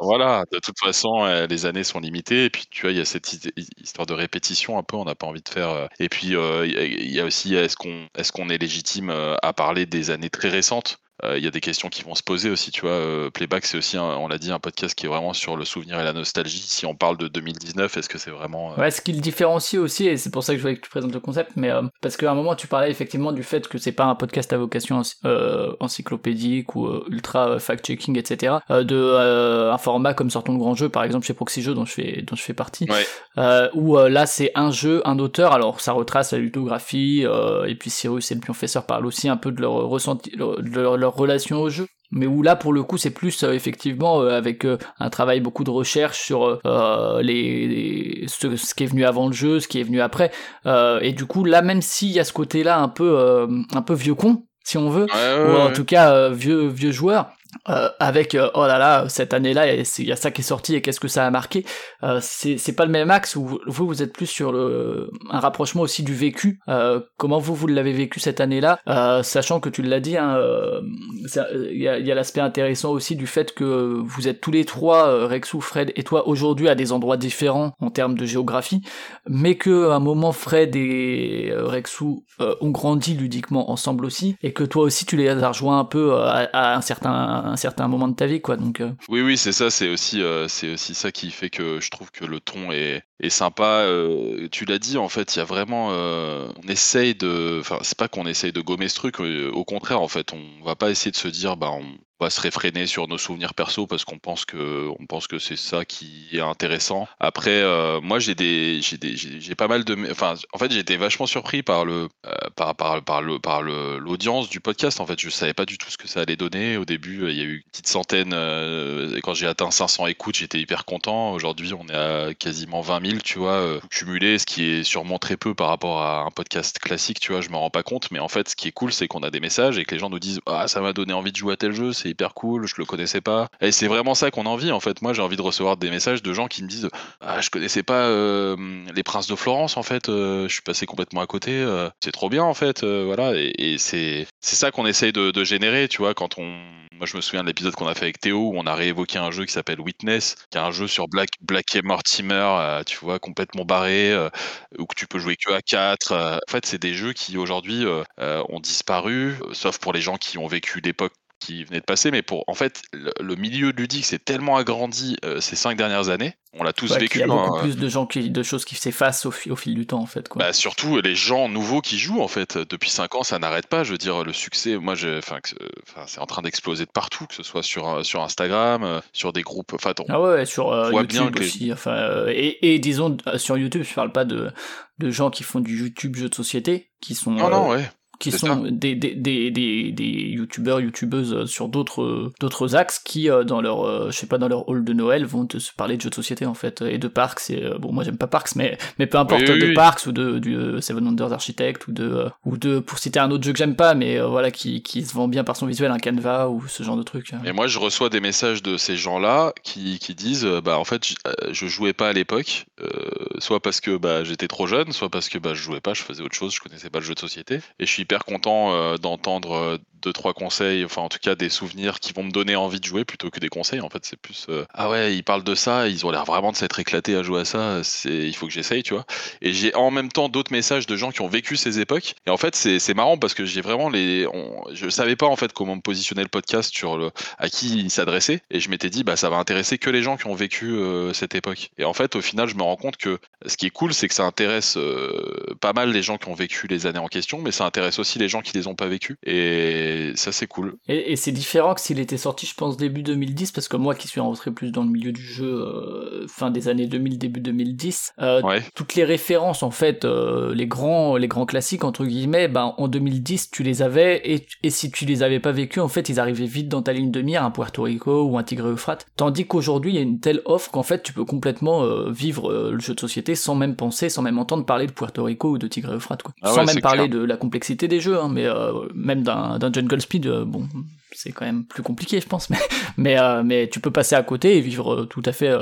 voilà, de toute façon, les années sont limitées. Et puis tu vois, il y a cette histoire de répétition un peu. On n'a pas envie de faire. Euh, et puis, euh, il y a aussi, est-ce qu'on est, qu'on est légitime euh, à parler des années très récentes? euh, il y a des questions qui vont se poser aussi, tu vois. Euh, Playback, c'est aussi, on l'a dit, un podcast qui est vraiment sur le souvenir et la nostalgie. Si on parle de 2019, est-ce que c'est vraiment. Euh, ouais, ce qui le différencie aussi, et c'est pour ça que je voulais que tu présentes le concept, mais parce qu'à un moment, tu parlais effectivement du fait que c'est pas un podcast à vocation encyclopédique ou ultra fact-checking, etc. de un format comme Sortons le grand jeu, par exemple, chez Proxy Jeux, dont je fais, dont je fais partie, où là, c'est un jeu, un auteur, alors ça retrace la ludographie, et puis Cyrus et le Pionfesseur parlent aussi un peu de leur ressenti, de leur relation au jeu mais où là pour le coup c'est plus euh, effectivement euh, avec euh, un travail beaucoup de recherche sur les, ce, qui est venu avant le jeu, ce qui est venu après. Et du coup là même s'il y a ce côté là un peu un peu vieux con si on veut ou en tout cas vieux vieux joueur euh, avec euh, oh là là cette année-là il y a ça qui est sorti et qu'est-ce que ça a marqué. Euh, c'est pas le même axe où vous vous êtes plus sur le un rapprochement aussi du vécu. Euh, comment vous vous l'avez vécu cette année-là? Sachant que tu l'as dit hein, il y a, l'aspect intéressant aussi du fait que vous êtes tous les trois Rexou Fred et toi aujourd'hui à des endroits différents en termes de géographie mais que un moment Fred et Rexou ont grandi ludiquement ensemble aussi et que toi aussi tu les as rejoints un peu à un certain certain moment de ta vie, quoi. Donc, euh. Oui, oui, c'est ça. C'est aussi, euh, c'est aussi ça qui fait que je trouve que le ton est, est sympa. euh, tu l'as dit, en fait, il y a vraiment, on essaye de, enfin, c'est pas qu'on essaye de gommer ce truc. au contraire, en fait, on va pas essayer de se dire, bah, on va se réfréner sur nos souvenirs perso parce qu'on pense que, pense que c'est ça qui est intéressant. Après, euh, moi, j'ai des, j'ai des, j'ai pas mal de, enfin, en fait, été vachement surpris par le, euh, par, par, par le, par l'audience du podcast. En fait, je savais pas du tout ce que ça allait donner. Au début, euh, il y a eu une petite centaine. euh, et quand j'ai atteint 500 écoutes, j'étais hyper content. Aujourd'hui, on est à quasiment 20 000, tu vois, cumulé, ce qui est sûrement très peu par rapport à un podcast classique, tu vois. Je m'en rends pas compte, mais en fait, ce qui est cool, c'est qu'on a des messages et que les gens nous disent, ah, ça m'a donné envie de jouer à tel jeu, c'est hyper cool, je le connaissais pas. Et c'est vraiment ça qu'on a envie, en fait. Moi, j'ai envie de recevoir des messages de gens qui me disent, ah, je connaissais pas euh, les Princes de Florence, en fait. euh, je suis passé complètement à côté. euh, c'est trop bien, en fait. voilà. Et, et c'est ça qu'on essaye de, générer, tu vois, quand on. Moi, je me souviens de l'épisode qu'on a fait avec Théo où on a réévoqué un jeu qui s'appelle Witness, qui est un jeu sur Black, Black et Mortimer, tu vois, complètement barré, euh, où tu peux jouer que à 4. euh. En fait, c'est des jeux qui aujourd'hui ont disparu, sauf pour les gens qui ont vécu l'époque qui venait de passer, mais pour en fait le, le milieu ludique s'est tellement agrandi euh, ces cinq dernières années, on l'a tous ouais, vécu. qu'il y a beaucoup hein. plus de gens qui, de choses qui s'effacent au, fi- au fil du temps, en fait, quoi. Bah, surtout les gens nouveaux qui jouent en fait. Depuis 5 ans, ça n'arrête pas. Je veux dire, le succès, moi, enfin, c'est en train d'exploser de partout, que ce soit sur, euh, sur Instagram, euh, sur des groupes. Enfin, Ah ouais, sur euh, on voit bien YouTube que les- aussi. Enfin, euh, et, et disons, sur YouTube, je parle pas de, de gens qui font du YouTube jeu de société, qui sont, non, non, ouais. Qui sont des, des, des, des, des youtubeurs, youtubeuses euh, sur d'autres euh, d'autres axes qui, euh, dans leur, je sais pas, dans leur hall de Noël, vont te se parler de jeux de société, en fait, et de Parks. Et, bon, moi, j'aime pas Parks, mais, mais peu importe, Oui, oui, de oui. Parks ou de, du Seven Wonders Architect ou de, ou de, pour citer un autre jeu que j'aime pas, mais euh, voilà, qui, qui se vend bien par son visuel, un Canva ou ce genre de truc. hein. Et moi, je reçois des messages de ces gens-là qui, qui disent bah en fait, je jouais pas à l'époque, euh, soit parce que bah, j'étais trop jeune, soit parce que bah, je jouais pas, je faisais autre chose, je connaissais pas le jeu de société. Et je suis hyper content euh, d'entendre euh, deux trois conseils, enfin en tout cas des souvenirs qui vont me donner envie de jouer plutôt que des conseils. En fait, c'est plus euh, ah ouais, ils parlent de ça, ils ont l'air vraiment de s'être éclatés à jouer à ça. C'est il faut que j'essaye, tu vois. Et j'ai en même temps d'autres messages de gens qui ont vécu ces époques. Et en fait, c'est marrant parce que j'ai vraiment les, on- je savais pas en fait comment me positionner le podcast sur à qui il s'adressait et je m'étais dit bah ça va intéresser que les gens qui ont vécu euh, cette époque et en fait au final je me rends compte que ce qui est cool c'est que ça intéresse euh, pas mal les gens qui ont vécu les années en question mais ça intéresse aussi les gens qui les ont pas vécu et ça c'est cool Et, et c'est différent que s'il était sorti, je pense, début 2010, parce que moi qui suis rentré plus dans le milieu du jeu, euh, fin des années 2000, début 2010, euh, ouais toutes les références, en fait, euh, les grands, les grands classiques, entre guillemets, ben, en 2010, tu les avais, et, et si tu les avais pas vécus, en fait, ils arrivaient vite dans ta ligne de mire, un Puerto Rico ou un Tigre Euphrate. Tandis qu'aujourd'hui, il y a une telle offre qu'en fait, tu peux complètement vivre le jeu de société sans même penser, sans même entendre parler de Puerto Rico ou de Tigre Euphrate, quoi. Ah sans même parler clair. de la complexité des jeux, hein, mais même d'un d'un Jungle Speed, euh, bon, c'est quand même plus compliqué, je pense, [LAUGHS] mais, mais, euh, mais tu peux passer à côté et vivre euh, tout à fait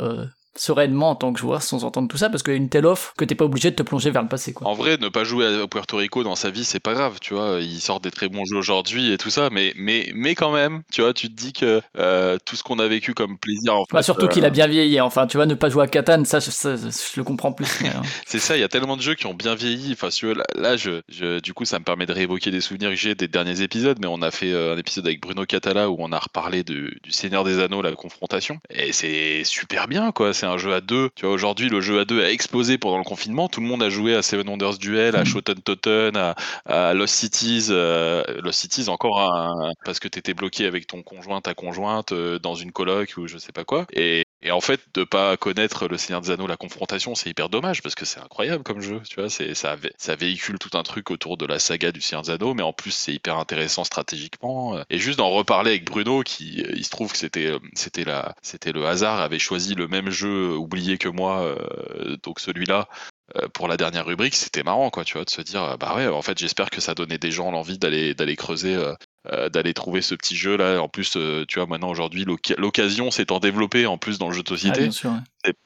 sereinement en tant que joueur sans entendre tout ça parce qu'il y a une telle offre que t'es pas obligé de te plonger vers le passé, quoi. En vrai, ne pas jouer à Puerto Rico dans sa vie, c'est pas grave, tu vois. Il sort des très bons jeux aujourd'hui et tout ça, mais, mais, mais quand même, tu vois, tu te dis que euh, tout ce qu'on a vécu comme plaisir, en Bah, fait, surtout euh, qu'il a bien vieilli, enfin, tu vois, ne pas jouer à Catan, ça, je, ça, je le comprends plus. euh, [LAUGHS] C'est ça, il y a tellement de jeux qui ont bien vieilli. Enfin, si tu veux, là, là, je, je- du coup, ça me permet de réévoquer des souvenirs que j'ai des derniers épisodes, mais on a fait euh, un épisode avec Bruno Catala où on a reparlé de- du Seigneur des Anneaux, la confrontation. Et c'est super bien, quoi. C'est un jeu à deux. Tu vois, aujourd'hui, le jeu à deux a explosé pendant le confinement. Tout le monde a joué à Seven Wonders Duel, à Mhm. Shoten Totten, à, à Lost Cities. euh, Lost Cities, encore un, parce que t'étais bloqué avec ton conjoint, ta conjointe, euh, dans une coloc ou je sais pas quoi. Et, et en fait, de pas connaître le Seigneur des Anneaux, la confrontation, c'est hyper dommage parce que c'est incroyable comme jeu. Tu vois, c'est ça, ça véhicule tout un truc autour de la saga du Seigneur des Anneaux, mais en plus c'est hyper intéressant stratégiquement. euh, Et juste d'en reparler avec Bruno, qui euh, il se trouve que c'était euh, c'était la c'était le hasard avait choisi le même jeu oublié que moi, euh, donc celui-là. euh, Pour la dernière rubrique, c'était marrant, quoi, tu vois, de se dire, euh, bah ouais, en fait, j'espère que ça donnait des gens l'envie d'aller d'aller creuser euh, d'aller trouver ce petit jeu là. En plus, euh, tu vois, maintenant aujourd'hui, l'oc- l'occasion s'étant développée en plus dans le jeu de ah, société. ouais.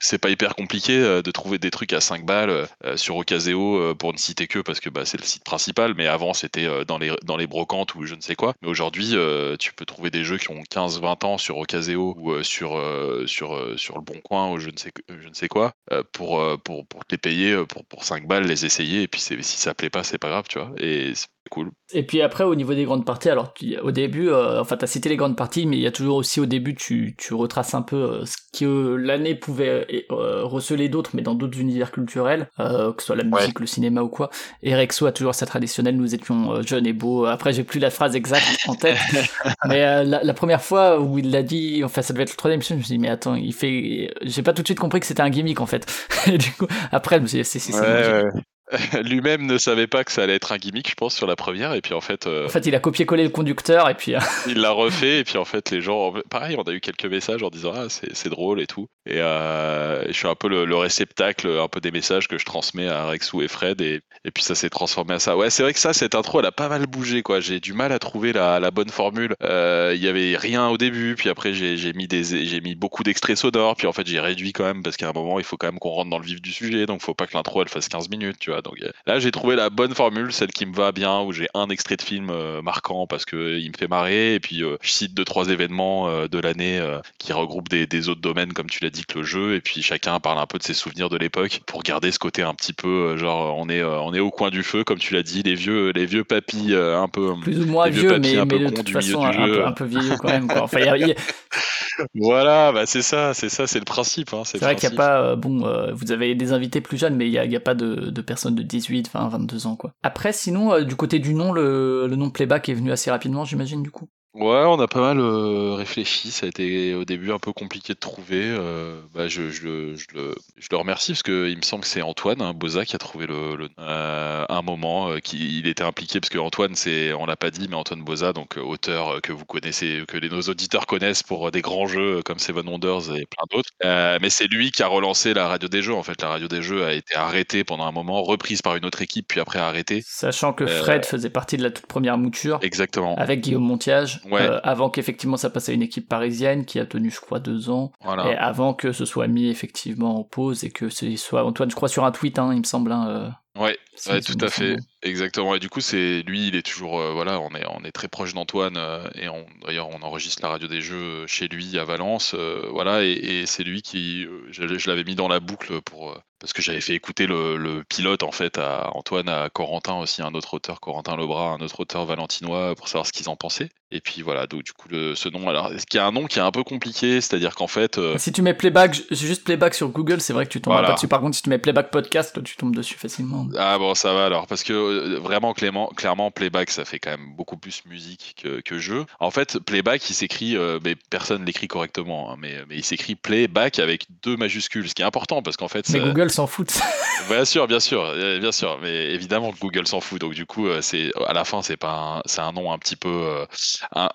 C'est- pas hyper compliqué euh, de trouver des trucs à 5 balles sur Ocaseo pour ne citer que parce que bah, c'est le site principal, mais avant c'était dans, les, dans les brocantes ou je ne sais quoi. Mais aujourd'hui, tu peux trouver des jeux qui ont 15-20 ans sur Ocaseo ou sur, sur, sur le Bon Coin ou je ne sais, je ne sais quoi pour, pour, pour te les payer pour, pour 5 balles, les essayer et puis si ça plaît pas, c'est pas grave, tu vois. Et cool. Et puis après, au niveau des grandes parties, alors tu- au début, euh, enfin, tu as cité les grandes parties, mais il y a toujours aussi au début, tu, tu retraces un peu euh, ce que l'année pouvait euh, receler d'autres, mais dans d'autres univers culturels, euh, que ce soit la musique, le cinéma ou quoi. Et Rexo a toujours sa traditionnelle, nous étions euh, jeunes et beaux. Après, j'ai plus la phrase exacte [LAUGHS] en tête, mais euh, la, la première fois où il l'a dit, enfin, ça devait être le troisième épisode, je me suis dit, mais attends, il fait. J'ai pas tout de suite compris que c'était un gimmick en fait. [LAUGHS] Et du coup, après, je me suis dit, c'est Ouais, ouais. [LAUGHS] Lui-même ne savait pas que ça allait être un gimmick, je pense, sur la première. Et puis en fait, euh, En fait, il a copié-collé le conducteur et puis. euh, [LAUGHS] il l'a refait. Et puis en fait, les gens, pareil, on a eu quelques messages en disant ah c'est drôle et tout. Et euh, je suis un peu le, le réceptacle, un peu des messages que je transmets à Rexou et Fred. Et, et puis ça s'est transformé à ça. Ouais, c'est vrai que ça, cette intro, elle a pas mal bougé quoi. J'ai du mal à trouver la, la bonne formule. Euh, Il y avait rien au début. Puis après, j'ai mis des, j'ai mis beaucoup d'extraits sonores. Puis en fait, j'ai réduit quand même parce qu'à un moment, il faut quand même qu'on rentre dans le vif du sujet. Donc faut pas que l'intro elle fasse 15 minutes, tu vois. Donc euh, là, j'ai trouvé la bonne formule, celle qui me va bien, où j'ai un extrait de film euh, marquant parce que il me fait marrer, et puis euh, je cite deux trois événements euh, de l'année euh, qui regroupent des, des autres domaines, comme tu l'as dit, que le jeu, et puis chacun parle un peu de ses souvenirs de l'époque pour garder ce côté un petit peu euh, genre on est euh, on est au coin du feu, comme tu l'as dit, les vieux les vieux papis euh, un peu plus ou moins vieux vieux, mais, un peu mais de toute façon un, peu, un peu vieillot quand même. Quoi. Enfin, il y a- il y a- [LAUGHS] voilà, bah c'est ça, c'est ça, c'est le principe. Hein, c'est vrai qu'il n'y a pas, euh, bon, euh, vous avez des invités plus jeunes, mais il n'y a, il y a pas de, de personnes de 18, 20, 22 ans. quoi. Après, sinon, euh, du côté du nom, le, le nom playback est venu assez rapidement, j'imagine, du coup. Ouais, on a pas mal euh, réfléchi. Ça a été au début un peu compliqué de trouver. euh, bah, je, je, le- je, le, je le remercie parce que il me semble que c'est Antoine hein, Boza qui a trouvé le, le- euh, un moment qui il était impliqué parce que Antoine c'est on l'a pas dit mais Antoine Boza donc auteur que vous connaissez que les, nos auditeurs connaissent pour des grands jeux comme Seven Wonders et plein d'autres. Mais c'est lui qui a relancé la radio des jeux. En fait, la radio des jeux a été arrêtée pendant un moment, reprise par une autre équipe puis après arrêtée. Sachant que Fred faisait partie de la toute première mouture. Exactement. Avec Guillaume Montiage, Ouais. euh, avant qu'effectivement ça passe à une équipe parisienne qui a tenu, je crois, deux ans, Voilà. et avant que ce soit mis effectivement en pause et que ce soit Antoine, je crois, sur un tweet, hein, il me semble. hein, euh, Ouais, ouais, tout à fait, exactement. Et du coup, c'est lui, il est toujours, euh, voilà, on est, on est très proche d'Antoine euh, et on, d'ailleurs, on enregistre la radio des jeux euh, chez lui à Valence, euh, voilà, et, et c'est lui qui, je, je l'avais mis dans la boucle pour, parce que j'avais fait écouter le, le pilote en fait à Antoine, à Corentin aussi, un autre auteur, Corentin Lebras, un autre auteur valentinois, pour savoir ce qu'ils en pensaient. Et puis voilà, donc du coup, le, ce nom, alors, est-ce qu'il y a un nom qui est un peu compliqué, c'est-à-dire qu'en fait, Si tu mets playback, ju- juste playback sur Google, c'est vrai que tu tomberas Voilà. pas dessus. Par contre, si tu mets playback podcast, tu tombes dessus facilement. Ah bon, ça va alors, parce que euh, vraiment, Clément, clairement, playback, ça fait quand même beaucoup plus musique que, que jeu. En fait, playback, il s'écrit, euh, mais personne l'écrit correctement, hein, mais, mais il s'écrit playback avec deux majuscules, ce qui est important, parce qu'en fait, Mais ça- Google s'en fout. [LAUGHS] bien sûr, bien sûr, euh, bien sûr, mais évidemment que Google s'en fout, donc du coup, c'est à la fin, c'est pas, un- c'est un nom un petit peu,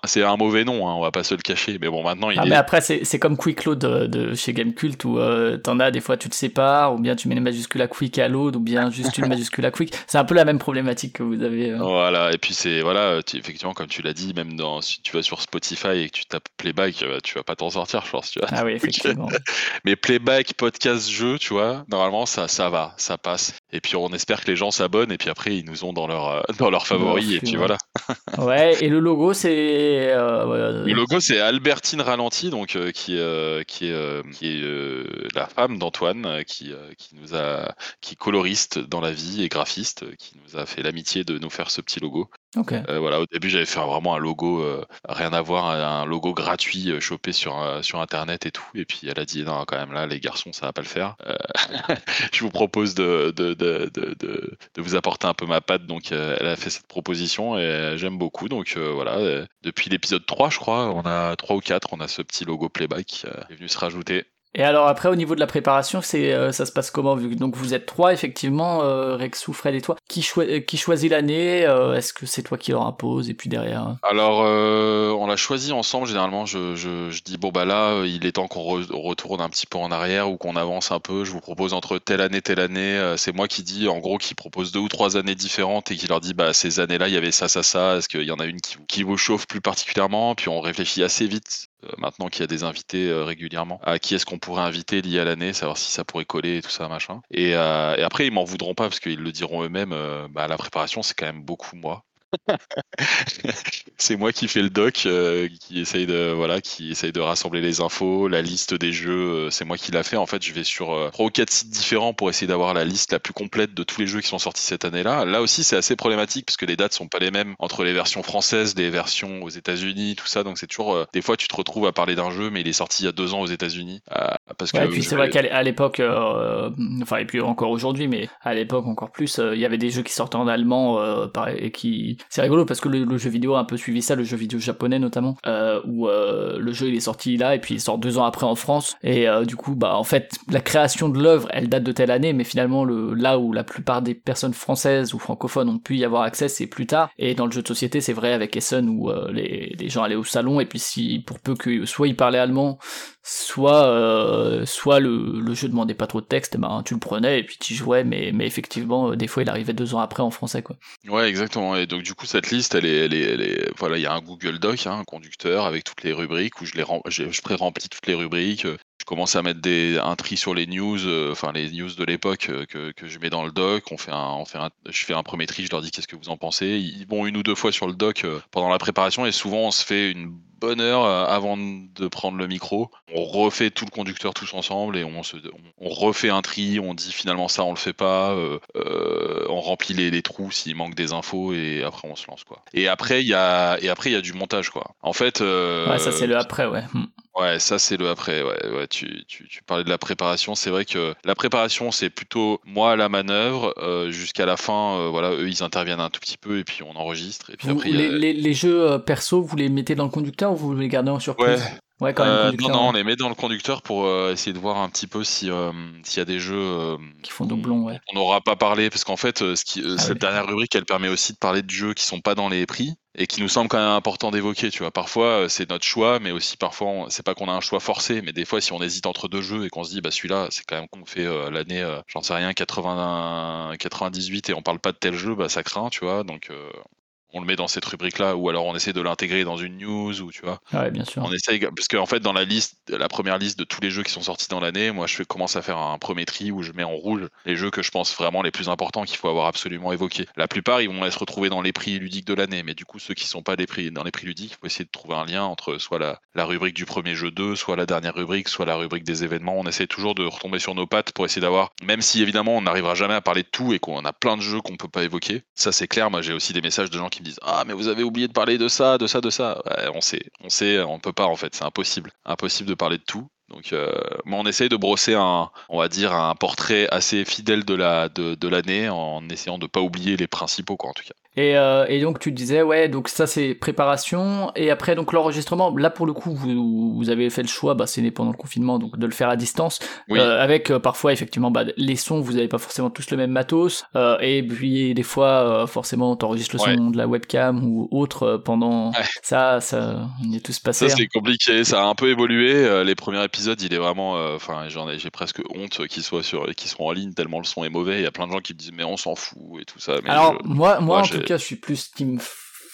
c'est un mauvais nom, hein, on va pas se le cacher, mais bon, maintenant, il Ah, est, mais après, c'est comme Quick Load de, de chez Gamecult où t'en as des fois tu te sépares, ou bien tu mets une majuscule à Quick à Load, ou bien juste une majuscule [LAUGHS] à Quick. C'est un peu la même problématique que vous avez. euh. Voilà, et puis c'est voilà, tu- effectivement, comme tu l'as dit, même dans, si tu vas sur Spotify et que tu tapes playback, euh, tu vas pas t'en sortir, je pense, tu vois. Ah oui, effectivement. [LAUGHS] Mais playback, podcast, jeu, tu vois, normalement ça, ça va, ça passe. Et puis on espère que les gens s'abonnent et puis après ils nous ont dans leur euh, dans leurs favoris et puis voilà. ouais, et le logo, c'est. euh, Le logo c'est Albertine Ralenti donc euh, qui euh, qui est euh, qui est euh, la femme d'Antoine euh, qui euh, qui nous a qui est coloriste dans la vie et graphiste euh, qui nous a fait l'amitié de nous faire ce petit logo. Euh, voilà, au début j'avais fait vraiment un logo, euh, rien à voir, un, logo gratuit euh, chopé sur, euh, sur internet et tout. Et puis elle a dit non, quand même là, les garçons, ça va pas le faire. [LAUGHS] Je vous propose de, de, vous apporter un peu ma patte. Donc elle a fait cette proposition et j'aime beaucoup. Donc voilà, depuis l'épisode 3, je crois, on a 3 ou 4, on a ce petit logo playback qui est venu se rajouter. Et alors après au niveau de la préparation, c'est euh, ça se passe comment vu que donc vous êtes trois effectivement, euh, Rexou, Fred et toi. Qui, euh, qui choisit l'année euh, Est-ce que c'est toi qui leur impose et puis derrière euh, Alors, euh, on l'a choisi ensemble. Généralement, je, je, je dis bon bah là, euh, il est temps qu'on re- retourne un petit peu en arrière ou qu'on avance un peu. Je vous propose entre telle année, telle année. C'est moi qui dis, en gros, qui propose deux ou trois années différentes et qui leur dit bah ces années-là, il y avait ça, ça, ça. Est-ce qu'il y en a une qui, qui vous chauffe plus particulièrement? Puis on réfléchit assez vite. Euh, maintenant qu'il y a des invités euh, régulièrement, à qui est-ce qu'on pourrait inviter lié à l'année, savoir si ça pourrait coller et tout ça, machin. Et, euh, et après, ils m'en voudront pas parce qu'ils le diront eux-mêmes. euh, bah, la préparation, c'est quand même beaucoup moi. [LAUGHS] c'est moi qui fais le doc, euh, qui essaye de voilà, qui essaye de rassembler les infos, la liste des jeux. euh, c'est moi qui l'a fait. En fait, je vais sur euh, trois ou quatre sites différents pour essayer d'avoir la liste la plus complète de tous les jeux qui sont sortis cette année-là. Là aussi, c'est assez problématique parce que les dates sont pas les mêmes entre les versions françaises, les versions aux États-Unis, tout ça. Donc c'est toujours euh, des fois tu te retrouves à parler d'un jeu, mais il est sorti il y a deux ans aux États-Unis. parce que Ouais, et puis c'est vrai qu'à l'époque, enfin et puis encore aujourd'hui, mais à l'époque encore plus, il y avait des jeux qui sortaient en allemand, et qui c'est rigolo parce que le, jeu vidéo a un peu suivi ça, le jeu vidéo japonais notamment, euh, où euh, le jeu il est sorti là et puis il sort deux ans après en France, et euh, du coup bah en fait la création de l'œuvre elle date de telle année, mais finalement le là où la plupart des personnes françaises ou francophones ont pu y avoir accès c'est plus tard, et dans le jeu de société c'est vrai avec Essen où les, les gens allaient au salon et puis si pour peu que soit ils parlaient allemand soit soit le, le jeu demandait pas trop de texte, ben tu le prenais et puis tu jouais, mais mais effectivement des fois il arrivait deux ans après en français quoi. Ouais, exactement. Et donc du coup, cette liste, elle est, elle est, elle est- voilà, il y a un Google Doc, hein, un conducteur avec toutes les rubriques où je les, j'ai- je pré-remplis toutes les rubriques. Commence à mettre des, un tri sur les news, euh, enfin les news de l'époque euh, que, que je mets dans le doc. On fait on fait je fais un premier tri, je leur dis qu'est-ce que vous en pensez? Ils vont une ou deux fois sur le doc euh, pendant la préparation et souvent on se fait une bonne heure avant de prendre le micro. On refait tout le conducteur tous ensemble et on, se, on, refait un tri. On dit finalement ça, on le fait pas. on remplit les, trous s'il manque des infos et après on se lance quoi. Et après il y a et après il y a du montage quoi. En fait. Ouais ça c'est le après ouais. Ouais, ça c'est le après. Ouais, ouais. Tu, tu, tu parlais de la préparation. C'est vrai que la préparation, c'est plutôt moi à la manœuvre euh, jusqu'à la fin. euh, voilà, eux ils interviennent un tout petit peu et puis on enregistre. Et puis Vous- après, il y a- les, les, jeux euh, perso vous les mettez dans le conducteur ou vous les gardez en surprise? Ouais. Ouais quand même Euh, non, non, on hein, les met dans le conducteur pour euh, essayer de voir un petit peu si euh, s'il y a des jeux Qui font doublon, ouais. on n'aura pas parlé parce qu'en fait, ce qui, Ah cette dernière rubrique, elle permet aussi de parler de jeux qui sont pas dans les prix et qui nous semblent quand même importants d'évoquer. Tu vois, parfois euh, c'est notre choix, mais aussi parfois c'est pas qu'on a un choix forcé, mais des fois si on hésite entre deux jeux et qu'on se dit bah celui-là c'est quand même qu'on fait euh, l'année, euh, j'en sais rien, 80, 98 et on parle pas de tel jeu, bah ça craint, tu vois. Donc on le met dans cette rubrique-là, ou alors on essaie de l'intégrer dans une news, ou tu vois. Ouais bien sûr. On essaye, parce qu'en fait, dans la liste, la première liste de tous les jeux qui sont sortis dans l'année, moi, je fais- commence à faire un premier tri où je mets en rouge les jeux que je pense vraiment les plus importants qu'il faut avoir absolument évoqués. La plupart, ils vont se retrouver dans les prix ludiques de l'année, mais du coup, ceux qui sont pas les prix, dans les prix ludiques, il faut essayer de trouver un lien entre soit la, la rubrique du premier jeu 2, soit la dernière rubrique, soit la rubrique des événements. On essaie toujours de retomber sur nos pattes pour essayer d'avoir, même si évidemment, on n'arrivera jamais à parler de tout et qu'on a plein de jeux qu'on peut pas évoquer. Ça, c'est clair. Moi, j'ai aussi des messages de gens qui me disent Ah, mais vous avez oublié de parler de ça, de ça, de ça. On sait, on sait, on peut pas en fait, c'est impossible. Impossible de parler de tout. Donc, euh, on essaye de brosser un, on va dire, un portrait assez fidèle de la de l'année en essayant de pas oublier les principaux, quoi, en tout cas. Et, euh, et donc tu disais ouais donc ça c'est préparation et après donc l'enregistrement là pour le coup vous, vous avez fait le choix bah c'est né pendant le confinement donc de le faire à distance Oui. Euh, avec euh, parfois effectivement bah, les sons vous avez pas forcément tous le même matos euh, et puis des fois forcément t'enregistres le son de la webcam ou autre pendant Ouais. ça ça on y est tous passés Ça hein. c'est compliqué, ça a un peu évolué. les premiers épisodes, il est vraiment, enfin, j'en ai, j'ai presque honte qu'ils soient sur, qu'ils soient en ligne tellement le son est mauvais. Il y a plein de gens qui me disent mais on s'en fout et tout ça. Mais Alors je- moi moi moi, tout cas je suis plus team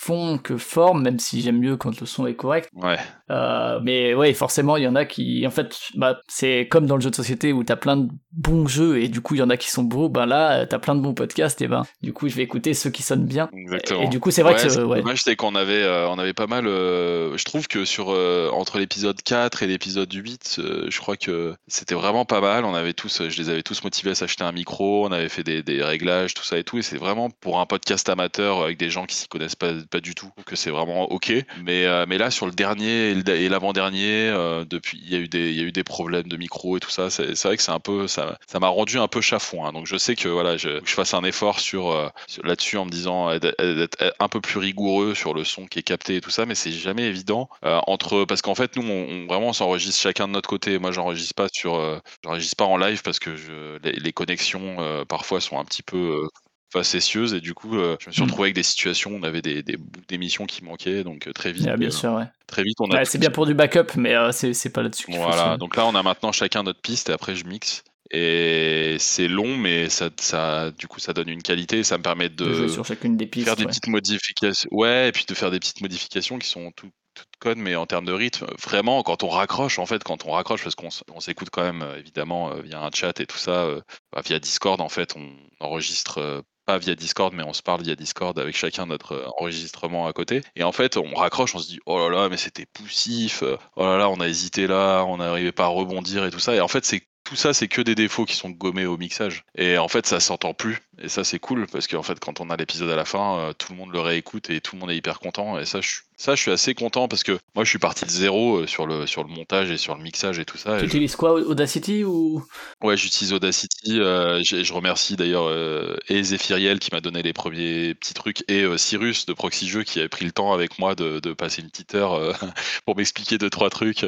fond que forme même si j'aime mieux quand le son est correct ouais, Euh, mais ouais, forcément, il y en a qui, en fait, bah, c'est comme dans le jeu de société où t'as plein de bons jeux et du coup, il y en a qui sont beaux. Ben là, t'as plein de bons podcasts et ben, du coup, je vais écouter ceux qui sonnent bien. exactement. Et du coup, c'est vrai Ouais, que, ce qui est ouais. c'est qu'on avait, euh, on avait pas mal. euh, je trouve que sur euh, entre l'épisode 4 et l'épisode 8, euh, je crois que c'était vraiment pas mal. On avait tous, je les avais tous motivés à s'acheter un micro. On avait fait des, des réglages, tout ça et tout. Et c'est vraiment pour un podcast amateur avec des gens qui s'y connaissent pas, pas du tout que c'est vraiment ok. Mais, euh, mais là, sur le dernier et l'avant-dernier, euh, depuis, il y a eu des, y a eu des problèmes de micro et tout ça. C'est vrai que c'est un peu, ça, ça m'a rendu un peu chafouin. Donc je sais que voilà, je, je fasse un effort sur, euh, là-dessus en me disant d'être un peu plus rigoureux sur le son qui est capté et tout ça, mais c'est jamais évident entre parce qu'en fait nous on, on- vraiment s'enregistre chacun de notre côté. Moi j'enregistre pas sur, j'enregistre pas en live parce que je, les, connexions parfois sont un petit peu facétieuses et du coup euh, je me suis Mm. retrouvé avec des situations où on avait des, des bouts d'émissions qui manquaient donc euh, très vite Ah, bien euh, sûr, ouais. très vite on a Ouais, tout c'est bien pour du backup, mais euh, c'est pas là-dessus voilà, donc là on a maintenant chacun notre piste et après je mixe. Et c'est long, mais ça, ça, du coup, ça donne une qualité. Ça me permet de jouer de sur chacune des pistes. faire des ouais. petites modifications. Ouais, et puis de faire des petites modifications qui sont tout- toutes connes, mais en termes de rythme, vraiment, quand on raccroche, en fait, quand on raccroche, parce qu'on s'écoute quand même, évidemment, via un chat et tout ça, euh, bah, via Discord, en fait, on enregistre pas via Discord, mais on se parle via Discord avec chacun notre enregistrement à côté. Et en fait, on raccroche, on se dit oh là là, mais c'était poussif, oh là là, on a hésité là, on n'arrivait pas à rebondir et tout ça. Et en fait, c'est tout ça, c'est que des défauts qui sont gommés au mixage. Et en fait, ça s'entend plus. Et ça, c'est cool parce qu'en fait, quand on a l'épisode à la fin, tout le monde le réécoute et tout le monde est hyper content. Et ça, je, ça, je suis assez content parce que moi, je suis parti de zéro euh, sur le, sur le montage et sur le mixage et tout ça. Tu utilises quoi, Audacity ou? Ouais, j'utilise Audacity. Euh, je remercie d'ailleurs euh, et Zephyriel qui m'a donné les premiers petits trucs et Cyrus de Proxy Jeux qui a pris le temps avec moi de, de passer une petite heure [LAUGHS] pour m'expliquer deux trois trucs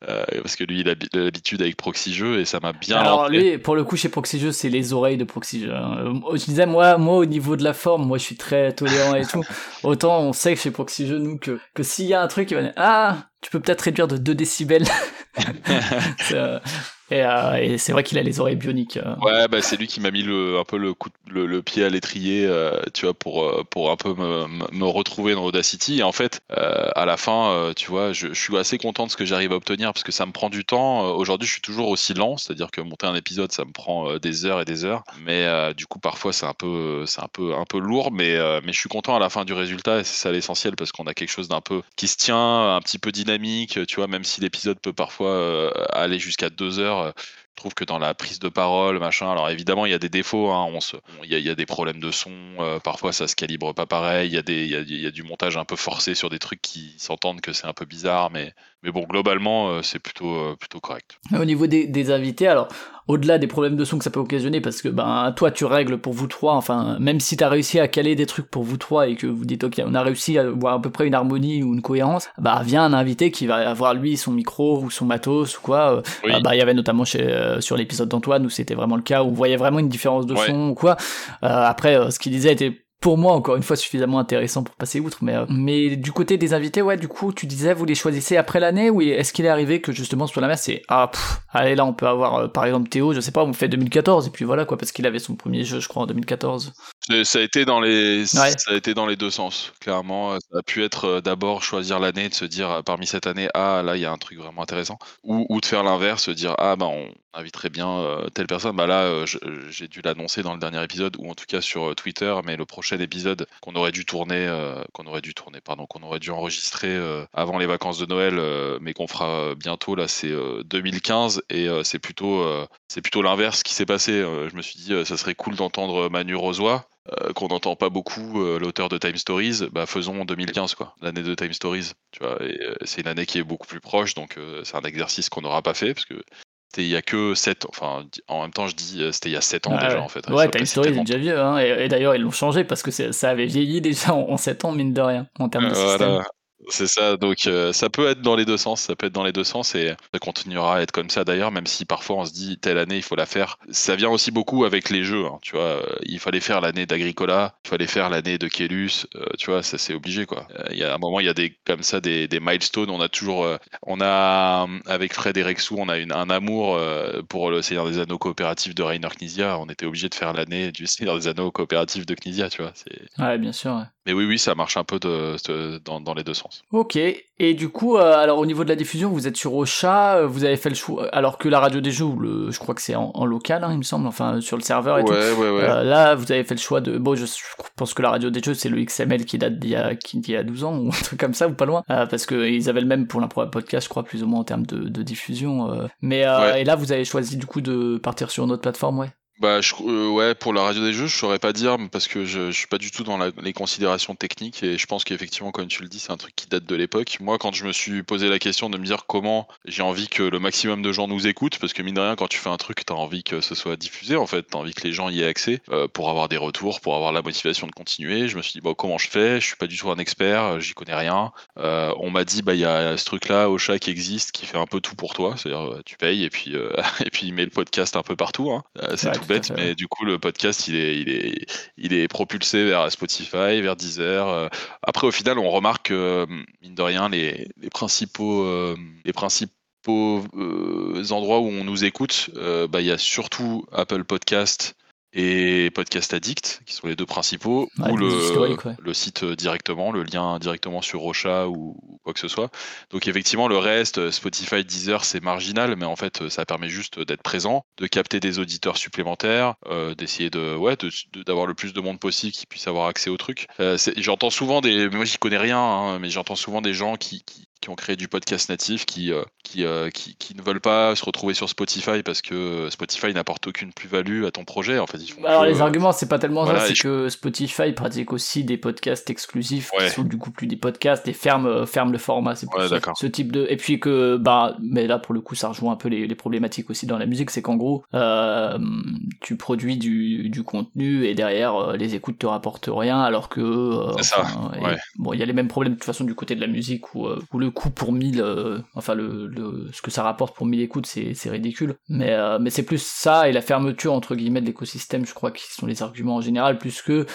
parce que lui, il a l'habitude avec Proxy Jeux et ça m'a bien. Alors lui, pour le coup, chez Proxy Jeux, c'est les oreilles de Proxy Jeux. Hein. Je disais moi, moi au niveau de la forme, moi, je suis très tolérant et tout. [LAUGHS] Autant on sait que chez Proxy Jeux, nous que, que s'il y a un truc, il va dire Ah, tu peux peut-être réduire de 2 décibels. [LAUGHS] [LAUGHS] Euh, euh, et, c'est vrai qu'il a les oreilles bioniques. Euh. Ouais, bah, c'est lui qui m'a mis le, un peu le, coup, le, pied à l'étrier, euh, tu vois, pour, pour un peu me, me retrouver dans Audacity. Et en fait, à la fin, tu vois, je, suis assez content de ce que j'arrive à obtenir parce que ça me prend du temps. Aujourd'hui, je suis toujours aussi lent, c'est-à-dire que monter un épisode, ça me prend des heures et des heures. Mais du coup, parfois, c'est un peu, un peu, un peu lourd, mais, mais je suis content à la fin du résultat et c'est ça l'essentiel parce qu'on a quelque chose d'un peu qui se tient, un petit peu dynamique, tu vois, même si l'épisode peut parfois aller jusqu'à deux heures je trouve que dans la prise de parole, machin, alors évidemment, il y a des défauts, hein, il, y a, des problèmes de son, euh, parfois ça se calibre pas pareil, il y, a il, y a, du montage un peu forcé sur des trucs qui s'entendent que c'est un peu bizarre, mais, mais bon, globalement, euh, c'est plutôt, euh, plutôt correct. Au niveau des, des invités, alors, au-delà des problèmes de son que ça peut occasionner, parce que ben toi tu règles pour vous trois, enfin même si t'as réussi à caler des trucs pour vous trois et que vous dites ok on a réussi à voir à peu près une harmonie ou une cohérence, bah vient un invité qui va avoir lui son micro ou son matos ou quoi. Euh, bah il y avait notamment chez, euh, sur l'épisode d'Antoine où c'était vraiment le cas où on voyait vraiment une différence de son ou quoi. Euh, après ce qu'il disait était pour moi encore une fois suffisamment intéressant pour passer outre mais euh, mais du côté des invités ouais du coup tu disais vous les choisissez après l'année ou est-ce qu'il est arrivé que justement sur la mer c'est ah pff, allez là on peut avoir euh, par exemple Théo je sais pas on fait 2014 et puis voilà quoi parce qu'il avait son premier jeu je crois en 2014 ça a été dans les ça a été dans les deux sens clairement ça a pu être euh, d'abord choisir l'année de se dire parmi cette année ah là il y a un truc vraiment intéressant ou, ou de faire l'inverse se dire ah ben on inviterait bien telle personne bah là j'ai dû l'annoncer dans le dernier épisode ou en tout cas sur Twitter mais le prochain épisode qu'on aurait dû tourner, euh, qu'on aurait dû tourner, pardon, qu'on aurait dû enregistrer euh, avant les vacances de Noël, euh, mais qu'on fera bientôt. Là, c'est 2015 et c'est plutôt, c'est plutôt l'inverse qui s'est passé. je me suis dit, ça serait cool d'entendre Manu Rosoy. Qu'on n'entend pas beaucoup, l'auteur de Time Stories, bah faisons 2015 quoi, l'année de Time Stories, tu vois. Et c'est une année qui est beaucoup plus proche, donc c'est un exercice qu'on n'aura pas fait parce que c'était il y a que 7 enfin en même temps je dis euh, c'était il y a 7 ans déjà en fait. Ouais, Time Story est déjà vieux hein, et, d'ailleurs ils l'ont changé parce que ça avait vieilli déjà en, 7 ans mine de rien en termes de système. C'est ça, donc euh, ça peut être dans les deux sens, ça peut être dans les deux sens et ça continuera à être comme ça d'ailleurs, même si parfois on se dit telle année il faut la faire. Ça vient aussi beaucoup avec les jeux, hein, tu vois. Euh, il fallait faire l'année d'Agricola, il fallait faire l'année de Kélus, euh, tu vois, ça c'est obligé quoi. Il y a un moment, il y a des comme ça des, des milestones. On a toujours, on a avec Fred et Rexou, on a une, un amour pour le Seigneur des Anneaux coopératif de Rainer Knizia. On était obligé de faire l'année du Seigneur des Anneaux coopératif de Knizia, tu vois. Ouais, bien sûr. Mais oui, oui, ça marche un peu de, dans, dans les deux sens. Ok, et du coup, euh, alors au niveau de la diffusion, vous êtes sur Ocha, euh, vous avez fait le choix, alors que la radio des jeux, le, je crois que c'est en, local, hein, il me semble, enfin sur le serveur et tout. Ouais, ouais. Euh, là, vous avez fait le choix de, bon, je, pense que la radio des jeux, c'est le XML qui date d'il y a, qui, y a 12 ans [LAUGHS] ou un truc comme ça, ou pas loin, parce qu'ils avaient le même pour la podcast, je crois, plus ou moins en termes de, de diffusion. mais et là, vous avez choisi du coup de partir sur une autre plateforme, ouais. Bah je, euh, ouais, pour la radio des jeux, je saurais pas dire parce que je, je suis pas du tout dans les considérations techniques et je pense qu'effectivement, comme tu le dis, c'est un truc qui date de l'époque. Moi, quand je me suis posé la question de me dire comment j'ai envie que le maximum de gens nous écoutent, parce que mine de rien, quand tu fais un truc, t'as envie que ce soit diffusé en fait, t'as envie que les gens y aient accès euh, pour avoir des retours, pour avoir la motivation de continuer. Je me suis dit bon, comment je fais? Je suis pas du tout un expert, j'y connais rien. Euh, on m'a dit bah il y a ce truc-là, Ocha, qui existe, qui fait un peu tout pour toi, c'est-à-dire tu payes et puis [LAUGHS] et puis il met le podcast un peu partout. Hein. c'est tout bête, mais du coup, le podcast, il est, il est, il est propulsé vers Spotify, vers Deezer. Euh. Après, au final, on remarque, euh, mine de rien, les, les principaux, euh, les principaux endroits où on nous écoute, bah, il y a surtout Apple Podcast et Podcast Addict, qui sont les deux principaux, Ouais, ou le, ouais. le site euh, directement, le lien directement sur Rocha ou, ou quoi que ce soit. Donc effectivement, le reste, euh, Spotify, Deezer, c'est marginal, mais en fait, euh, ça permet juste d'être présent, de capter des auditeurs supplémentaires, euh, d'essayer de, ouais, d'avoir le plus de monde possible qui puisse avoir accès au truc. Euh, j'entends souvent des, moi j'y connais rien, hein, mais j'entends souvent des gens qui, qui, qui ont créé du podcast natif, qui, euh, qui, euh, qui, qui ne veulent pas se retrouver sur Spotify parce que Spotify n'apporte aucune plus-value à ton projet. En fait, ils font Alors que, les euh, arguments, c'est pas tellement voilà, ça, c'est je- que Spotify pratique aussi des podcasts exclusifs Ouais. qui sont du coup plus des podcasts et ferme ferme le format. C'est plus Ouais, ce- type de et puis que bah mais là pour le coup ça rejoint un peu les, les problématiques aussi dans la musique, c'est qu'en gros euh, tu produis du, du contenu et derrière les écoutes te rapportent rien alors que euh, C'est ça, enfin, et- ouais. bon il y a les mêmes problèmes de toute façon du côté de la musique où, où le coût pour 1000 euh, enfin le, le ce que ça rapporte pour 1000 écoutes c'est ridicule. Mais euh, mais c'est plus ça et la fermeture entre guillemets de l'écosystème je crois qui sont les arguments en général plus que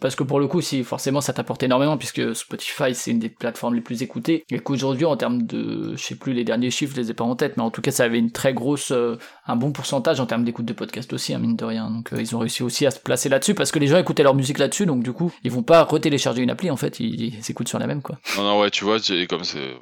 parce que pour le coup, si forcément ça t'apporte énormément, puisque Spotify c'est une des plateformes les plus écoutées, et qu'aujourd'hui en termes de, je sais plus les derniers chiffres, je les ai pas en tête, mais en tout cas ça avait une très grosse, euh, un bon pourcentage en termes d'écoute de podcast aussi, hein, mine de rien. Donc euh, ils ont réussi aussi à se placer là-dessus, parce que les gens écoutaient leur musique là-dessus, donc du coup ils vont pas retélécharger une appli en fait, ils, ils s'écoutent sur la même quoi. Non, non, ouais, tu vois, c'est,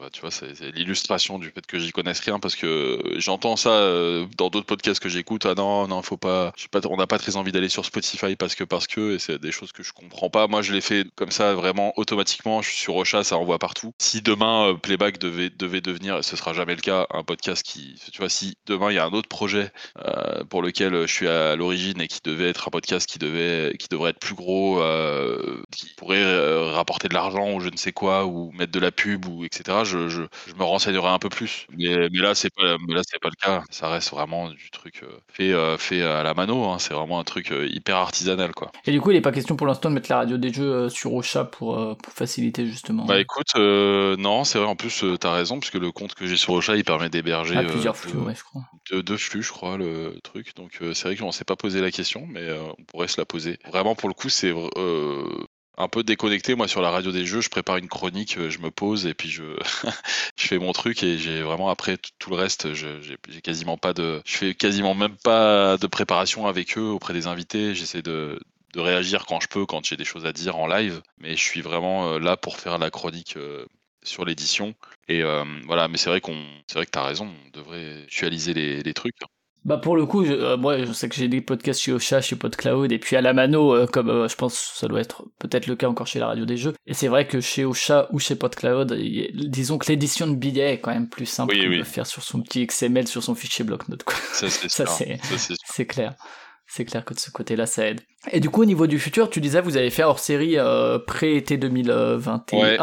bah, tu vois, c'est l'illustration du fait que j'y connaisse rien parce que j'entends ça euh, dans d'autres podcasts que j'écoute. Ah non, non, faut pas, on n'a pas très envie d'aller sur Spotify parce que, parce que, et c'est des choses que je comprends pas. Moi, je l'ai fait comme ça, vraiment automatiquement. Je suis sur Ocha, ça envoie partout. Si demain euh, Playback devait, devenir, ce sera jamais le cas, un podcast qui, tu vois, si demain il y a un autre projet euh, pour lequel je suis à l'origine et qui devait être un podcast qui devait, qui devrait être plus gros, euh, qui pourrait rapporter de l'argent ou je ne sais quoi ou mettre de la pub ou etc. Je, me renseignerai un peu plus. Mais, là c'est pas, pas le cas. Ça reste vraiment du truc fait, fait à la mano. hein. C'est vraiment un truc hyper artisanal quoi. Et du coup il est pas question pour l'instant de mettre la radio des jeux euh, sur Ocha pour, euh, pour faciliter justement. Bah écoute, euh, non, c'est vrai. En plus, euh, t'as raison puisque le compte que j'ai sur Ocha, il permet d'héberger Ah, plusieurs flux, ouais, je crois. de deux flux, je crois, le truc. Donc c'est vrai qu'on s'est pas posé la question, mais on pourrait se la poser. Vraiment, pour le coup, c'est un peu déconnecté. Moi, sur la radio des jeux, je prépare une chronique, je me pose et puis je, [LAUGHS] je fais mon truc et j'ai vraiment après tout, le reste, j'ai quasiment pas de, je fais quasiment même pas de préparation avec eux auprès des invités. J'essaie de de réagir quand je peux, quand j'ai des choses à dire en live, mais je suis vraiment euh, là pour faire la chronique euh, sur l'édition. Et euh, voilà, mais c'est vrai qu'on, c'est vrai que t'as raison, on devrait actualiser les, les trucs. Bah pour le coup, je, euh, moi je sais que j'ai des podcasts chez Ocha, chez PodCloud et puis à la mano, euh, comme euh, je pense ça doit être peut-être le cas encore chez la radio des jeux. Et c'est vrai que chez Ocha ou chez PodCloud, y disons que l'édition de billets est quand même plus simple Oui, oui. peut faire sur son petit XML, sur son fichier bloc-notes. Ça, c'est [LAUGHS] Ça, sûr. c'est- Ça, c'est sûr. C'est clair. C'est clair que de ce côté-là, ça aide. Et du coup, au niveau du futur, tu disais, vous avez fait hors série euh, pré-été 2021, Ouais.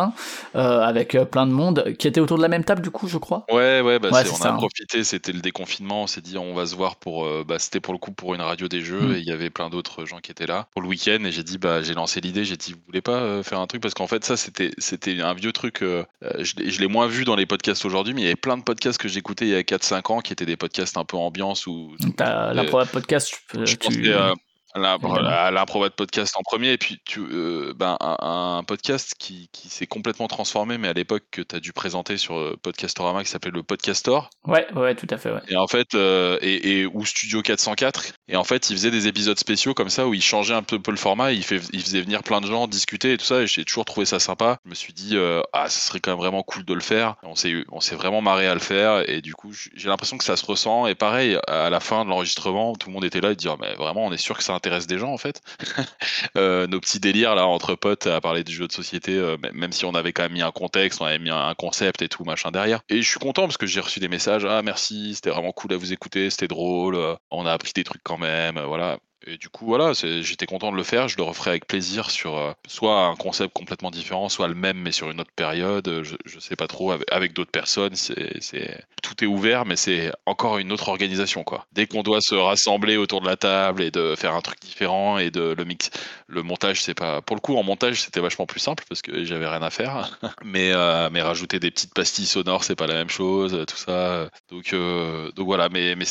euh, avec euh, plein de monde, qui était autour de la même table, du coup, je crois. Ouais, ouais, bah Ouais, on ça, a hein. profité, c'était le déconfinement, on s'est dit on va se voir pour, euh, bah, c'était pour le coup pour une radio des jeux Mm. et il y avait plein d'autres gens qui étaient là pour le week-end et j'ai dit bah j'ai lancé l'idée, j'ai dit vous voulez pas faire un truc? Parce qu'en fait ça c'était c'était un vieux truc, je l'ai je moins vu dans les podcasts aujourd'hui mais il y avait plein de podcasts que j'écoutais il y a 4-5 ans qui étaient des podcasts un peu ambiance ou T'as l'improbable podcast, tu peux- je tu- pensais à, l'improbable podcast en premier, et puis tu, euh, ben, un, un podcast qui, qui s'est complètement transformé, mais à l'époque que tu as dû présenter sur euh, Podcastorama, qui s'appelait le Podcastor, Ouais, ouais, tout à fait, ouais. et en fait, euh, et, et- ou Studio 404, et en fait, il faisait des épisodes spéciaux comme ça, où il changeait un peu, peu le format, il, fait, il faisait venir plein de gens discuter et tout ça, et j'ai toujours trouvé ça sympa. Je me suis dit, euh, ah, ce serait quand même vraiment cool de le faire. On s'est, on s'est vraiment marré à le faire, et du coup, j'ai l'impression que ça se ressent, et pareil, à la fin de l'enregistrement, tout le monde était là et dire, mais vraiment, on est sûr que ça intéresse des gens, en fait. [LAUGHS] Euh, nos petits délires là entre potes à parler du jeu de société, euh, même- si on avait quand même mis un contexte, on avait mis un concept et tout machin derrière. Et je suis content parce que j'ai reçu des messages, ah merci, c'était vraiment cool à vous écouter, c'était drôle, euh, on a appris des trucs quand même, voilà. Et du coup, voilà, j'étais content de le faire. Je le referai avec plaisir sur euh, soit un concept complètement différent, soit le même, mais sur une autre période. Je, je sais pas trop, avec, d'autres personnes. C'est, Tout est ouvert, mais c'est encore une autre organisation, quoi. Dès qu'on doit se rassembler autour de la table et de faire un truc différent et de le mix, le montage, c'est pas. Pour le coup, en montage, c'était vachement plus simple parce que j'avais rien à faire. [LAUGHS] mais, euh, mais rajouter des petites pastilles sonores, c'est pas la même chose, tout ça. Donc, euh, donc voilà. Mais, mais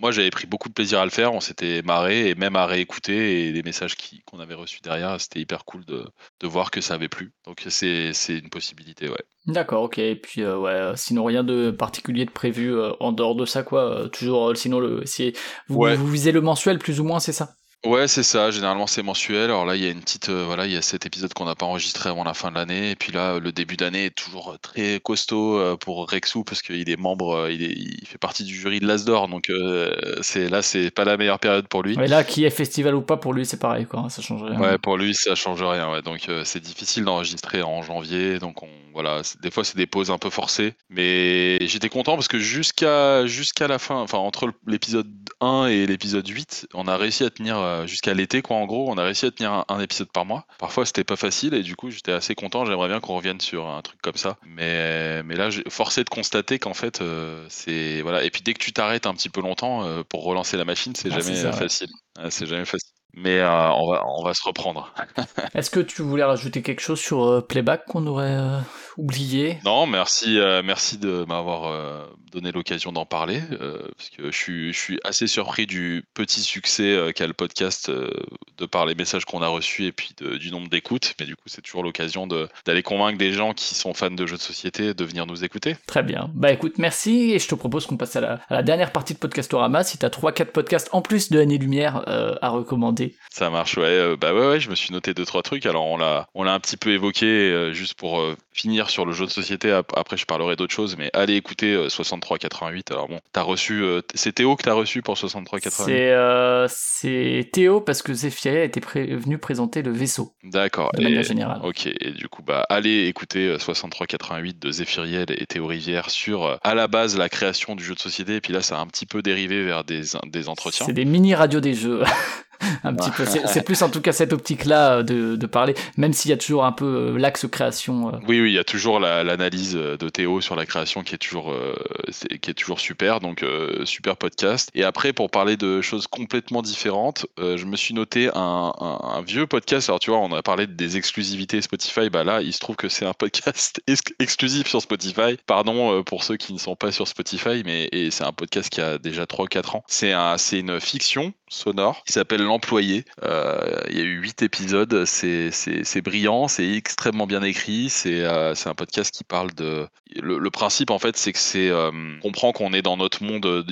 moi, j'avais pris beaucoup de plaisir à le faire. On s'était marré et même à réécouter et les messages qui, qu'on avait reçus derrière, c'était hyper cool de, de voir que ça avait plu. Donc c'est, c'est une possibilité, ouais. D'accord, ok. Et puis, euh, ouais, euh, sinon rien de particulier de prévu euh, en dehors de ça, quoi. toujours, sinon, le, si vous, Ouais. vous visez le mensuel, plus ou moins, c'est ça? Ouais, c'est ça. Généralement, c'est mensuel. Alors là, il y a une petite, euh, voilà, il y a cet épisode qu'on n'a pas enregistré avant la fin de l'année. Et puis là, le début d'année est toujours très costaud euh, pour Rexou parce qu'il est membre, euh, il, est, il fait partie du jury de l'Asdor. Donc euh, c'est là, c'est pas la meilleure période pour lui. Et là, qui est festival ou pas, pour lui, c'est pareil, quoi. Ça change rien. Ouais, pour lui, ça change rien. Ouais. Donc euh, c'est difficile d'enregistrer en janvier. Donc on, voilà, des fois c'est des pauses un peu forcées. Mais j'étais content parce que jusqu'à jusqu'à la fin, enfin entre l'épisode 1 et l'épisode 8, on a réussi à tenir euh, jusqu'à l'été, quoi. En gros, on a réussi à tenir un, un épisode par mois. Parfois c'était pas facile et du coup j'étais assez content. J'aimerais bien qu'on revienne sur un truc comme ça. Mais mais là, forcé de constater qu'en fait euh, c'est voilà. Et puis dès que tu t'arrêtes un petit peu longtemps euh, pour relancer la machine, c'est Ah, jamais c'est ça, ouais. facile. Ouais, c'est jamais facile. Mais euh, on va on va se reprendre. [LAUGHS] Est-ce que tu voulais rajouter quelque chose sur euh, Playback qu'on aurait euh, oublié Non, merci, euh, merci de m'avoir euh, donné l'occasion d'en parler, euh, parce que je suis, je suis assez surpris du petit succès qu'a le podcast de par les messages qu'on a reçus et puis de- du nombre d'écoutes. Mais du coup, c'est toujours l'occasion de- d'aller convaincre des gens qui sont fans de jeux de société de venir nous écouter. Très bien. Bah écoute, merci, et je te propose qu'on passe à la, à la dernière partie de Podcastorama. Si t'as 3-4 podcasts en plus de Année Lumière à recommander. Ça marche, ouais. bah ouais, ouais, je me suis noté deux trois trucs. Alors on l'a, un petit peu évoqué juste pour euh, sur le jeu de société. Ap- Après, je parlerai d'autres choses, mais allez écouter euh, 6388. Alors bon, t'as reçu, euh, c'est Théo que t'as reçu pour 6388. C'est euh, c'est Théo parce que Zephyria pré- venu présenter le vaisseau, D'accord. de Et- manière générale. Ok, et du coup, bah, allez écouter euh, 6388 de Zéphiriel et Théo Rivière sur, euh, à la base, la création du jeu de société, et puis là, ça a un petit peu dérivé vers des, des entretiens. C'est des mini radios des jeux. [LAUGHS] [LAUGHS] un petit peu. C'est plus en tout cas cette optique-là euh, de, de parler, même s'il y a toujours un peu euh, l'axe création. euh, Oui, oui, il y a toujours la- l'analyse de Théo sur la création qui est toujours, euh, qui est toujours super, donc euh, super podcast. Et après, pour parler de choses complètement différentes, euh, je me suis noté un, un- un vieux podcast. Alors, tu vois, on a parlé des exclusivités Spotify. Bah là, il se trouve que c'est un [LAUGHS] podcast ex- exclusif sur Spotify. Pardon pour ceux qui ne sont pas sur Spotify, mais c'est un podcast qui a déjà 3-4 ans. C'est un, c'est une fiction sonore qui s'appelle L'Employé. Euh, il y a eu 8 épisodes. C'est, brillant, c'est extrêmement bien écrit. C'est, euh, c'est un podcast qui parle de. Le, principe, en fait, c'est que c'est. euh, on comprend qu'on est dans notre monde.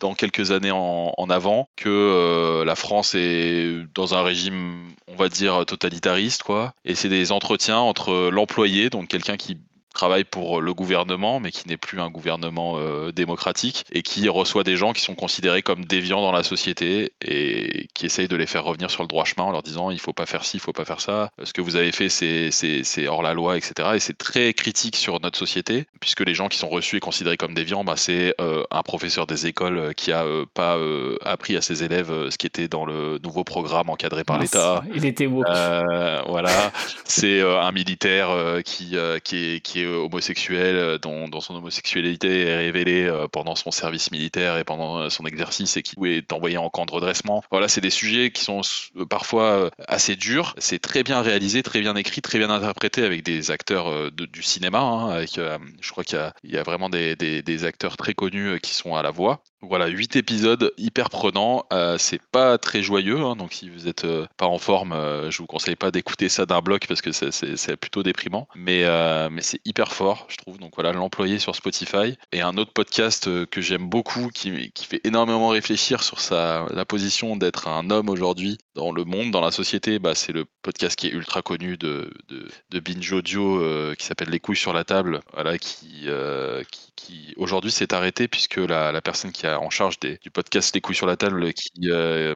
dans quelques années en, en avant, que la France est dans un régime, on va dire, totalitariste, quoi. Et c'est des entretiens entre l'employé, donc quelqu'un qui travaille pour le gouvernement, mais qui n'est plus un gouvernement euh, démocratique, et qui reçoit des gens qui sont considérés comme déviants dans la société, et qui essaye de les faire revenir sur le droit chemin en leur disant il faut pas faire ci, il faut pas faire ça, ce que vous avez fait c'est hors la loi, etc. Et c'est très critique sur notre société, puisque les gens qui sont reçus et considérés comme déviants, bah, c'est euh, un professeur des écoles euh, qui a euh, pas euh, appris à ses élèves euh, ce qui était dans le nouveau programme encadré par l'État. Il était woke. Euh, voilà, c'est euh, un militaire euh, qui, euh, qui, est, qui est homosexuel, euh, dont, son homosexualité est révélée euh, pendant son service militaire et pendant euh, son exercice et qui est envoyé en camp de redressement. Voilà, c'est des sujets qui sont euh, parfois euh, assez durs. C'est très bien réalisé, très bien écrit, très bien interprété avec des acteurs euh, du cinéma. hein, avec, euh, je crois qu'il y y a vraiment des, des- acteurs très connus euh, qui sont à la voix. Voilà, huit épisodes hyper prenants. Euh, c'est pas très joyeux, hein, donc si vous êtes euh, pas en forme, euh, je vous conseille pas d'écouter ça d'un bloc parce que c'est plutôt déprimant. Mais, euh, mais c'est hyper fort, je trouve. Donc voilà, l'employé sur Spotify. Et un autre podcast euh, que j'aime beaucoup, qui, qui fait énormément réfléchir sur sa, la position d'être un homme aujourd'hui dans le monde, dans la société, bah, c'est le podcast qui est ultra connu de, de, de Binge Audio euh, qui s'appelle Les couilles sur la table, voilà, qui, euh, qui, qui aujourd'hui s'est arrêté puisque la, la personne qui a en charge des, du podcast Les couilles sur la table, qui euh,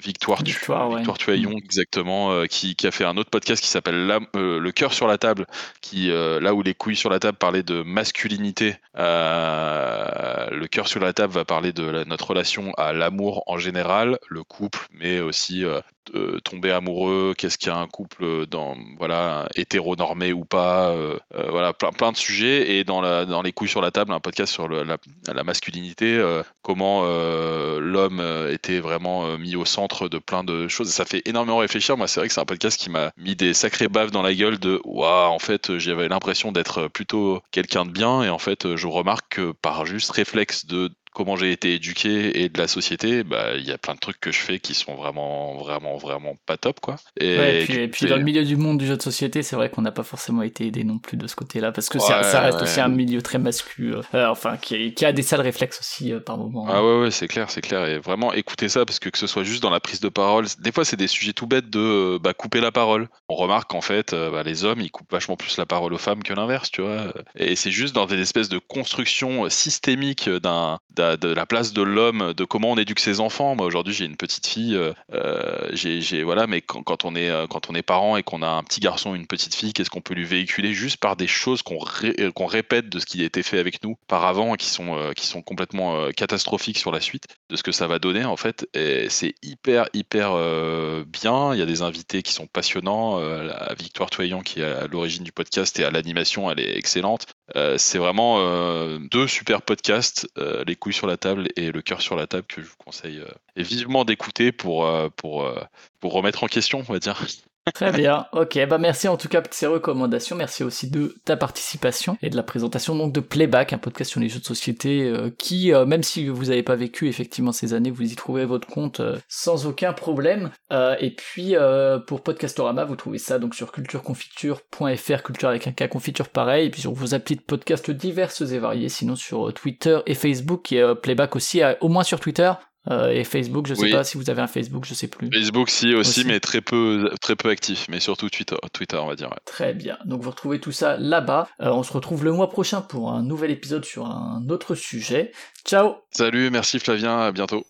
Victoire, Tu- Victoire, ouais. Victoire Tuaillon, exactement, euh, qui, qui a fait un autre podcast qui s'appelle Le cœur sur la table, qui là où les couilles sur la table parlaient de masculinité, le cœur sur la table va parler de la- notre relation à l'amour en général, le couple, mais aussi euh, de tomber amoureux, qu'est-ce qu'il y a un couple dans voilà hétéronormé ou pas, euh, euh, voilà plein, plein de sujets et dans la dans les couilles sur la table un podcast sur la, masculinité, euh, comment euh, l'homme euh, était vraiment euh, mis au centre de plein de choses. Ça fait énormément réfléchir. Moi, c'est vrai que c'est un podcast qui m'a mis des sacrées baves dans la gueule de waouh, en fait, j'avais l'impression d'être plutôt quelqu'un de bien et en fait, je remarque que par juste réflexe de comment j'ai été éduqué et de la société, bah il y a plein de trucs que je fais qui sont vraiment vraiment vraiment pas top quoi. Et, puis, dans le milieu du monde du jeu de société, c'est vrai qu'on n'a pas forcément été aidé non plus de ce côté-là parce que ça, reste aussi un milieu très masculin, euh, enfin qui, qui, a des sales réflexes aussi euh, par moment. Ah ouais ouais c'est clair c'est clair et vraiment écoutez ça parce que que ce soit juste dans la prise de parole, des fois c'est des sujets tout bêtes de bah, couper la parole. On remarque qu'en fait bah, les hommes ils coupent vachement plus la parole aux femmes que l'inverse tu vois. Et c'est juste dans des espèces de construction systémique d'un de la place de l'homme, de comment on éduque ses enfants. Moi aujourd'hui j'ai une petite fille, euh, euh, j'ai voilà, mais quand, on est euh, quand on est parent et qu'on a un petit garçon, une petite fille, qu'est-ce qu'on peut lui véhiculer juste par des choses qu'on qu'on répète de ce qui a été fait avec nous par avant et qui sont qui sont complètement catastrophiques sur la suite de ce que ça va donner en fait. C'est hyper hyper bien. Il y a des invités qui sont passionnants. Victoire Toyon qui est à l'origine du podcast et à l'animation, elle est excellente. C'est vraiment deux super podcasts, les couilles sur la table et le cœur sur la table que je vous conseille euh, vivement d'écouter pour, euh, pour, euh, pour remettre en question, on va dire. Très bien, ok, bah merci en tout cas pour ces recommandations, merci aussi de ta participation et de la présentation donc de Playback, un podcast sur les jeux de société euh, qui, euh, même si vous n'avez pas vécu effectivement ces années, vous y trouvez votre compte euh, sans aucun problème. et puis pour Podcastorama, vous trouvez ça donc sur cultureconfiture.fr, culture avec un cas confiture pareil, et puis sur vos applis de podcast diverses et variées, sinon sur Twitter et Facebook, et Playback aussi, au moins sur Twitter, euh, et Facebook, je sais pas si vous avez un Facebook, je sais plus. Facebook si aussi, mais très peu, très peu actif, mais surtout Twitter, Twitter on va dire. Très bien. Donc vous retrouvez tout ça là-bas. Euh, on se retrouve le mois prochain pour un nouvel épisode sur un autre sujet. Ciao. Salut, merci Flavien, à bientôt.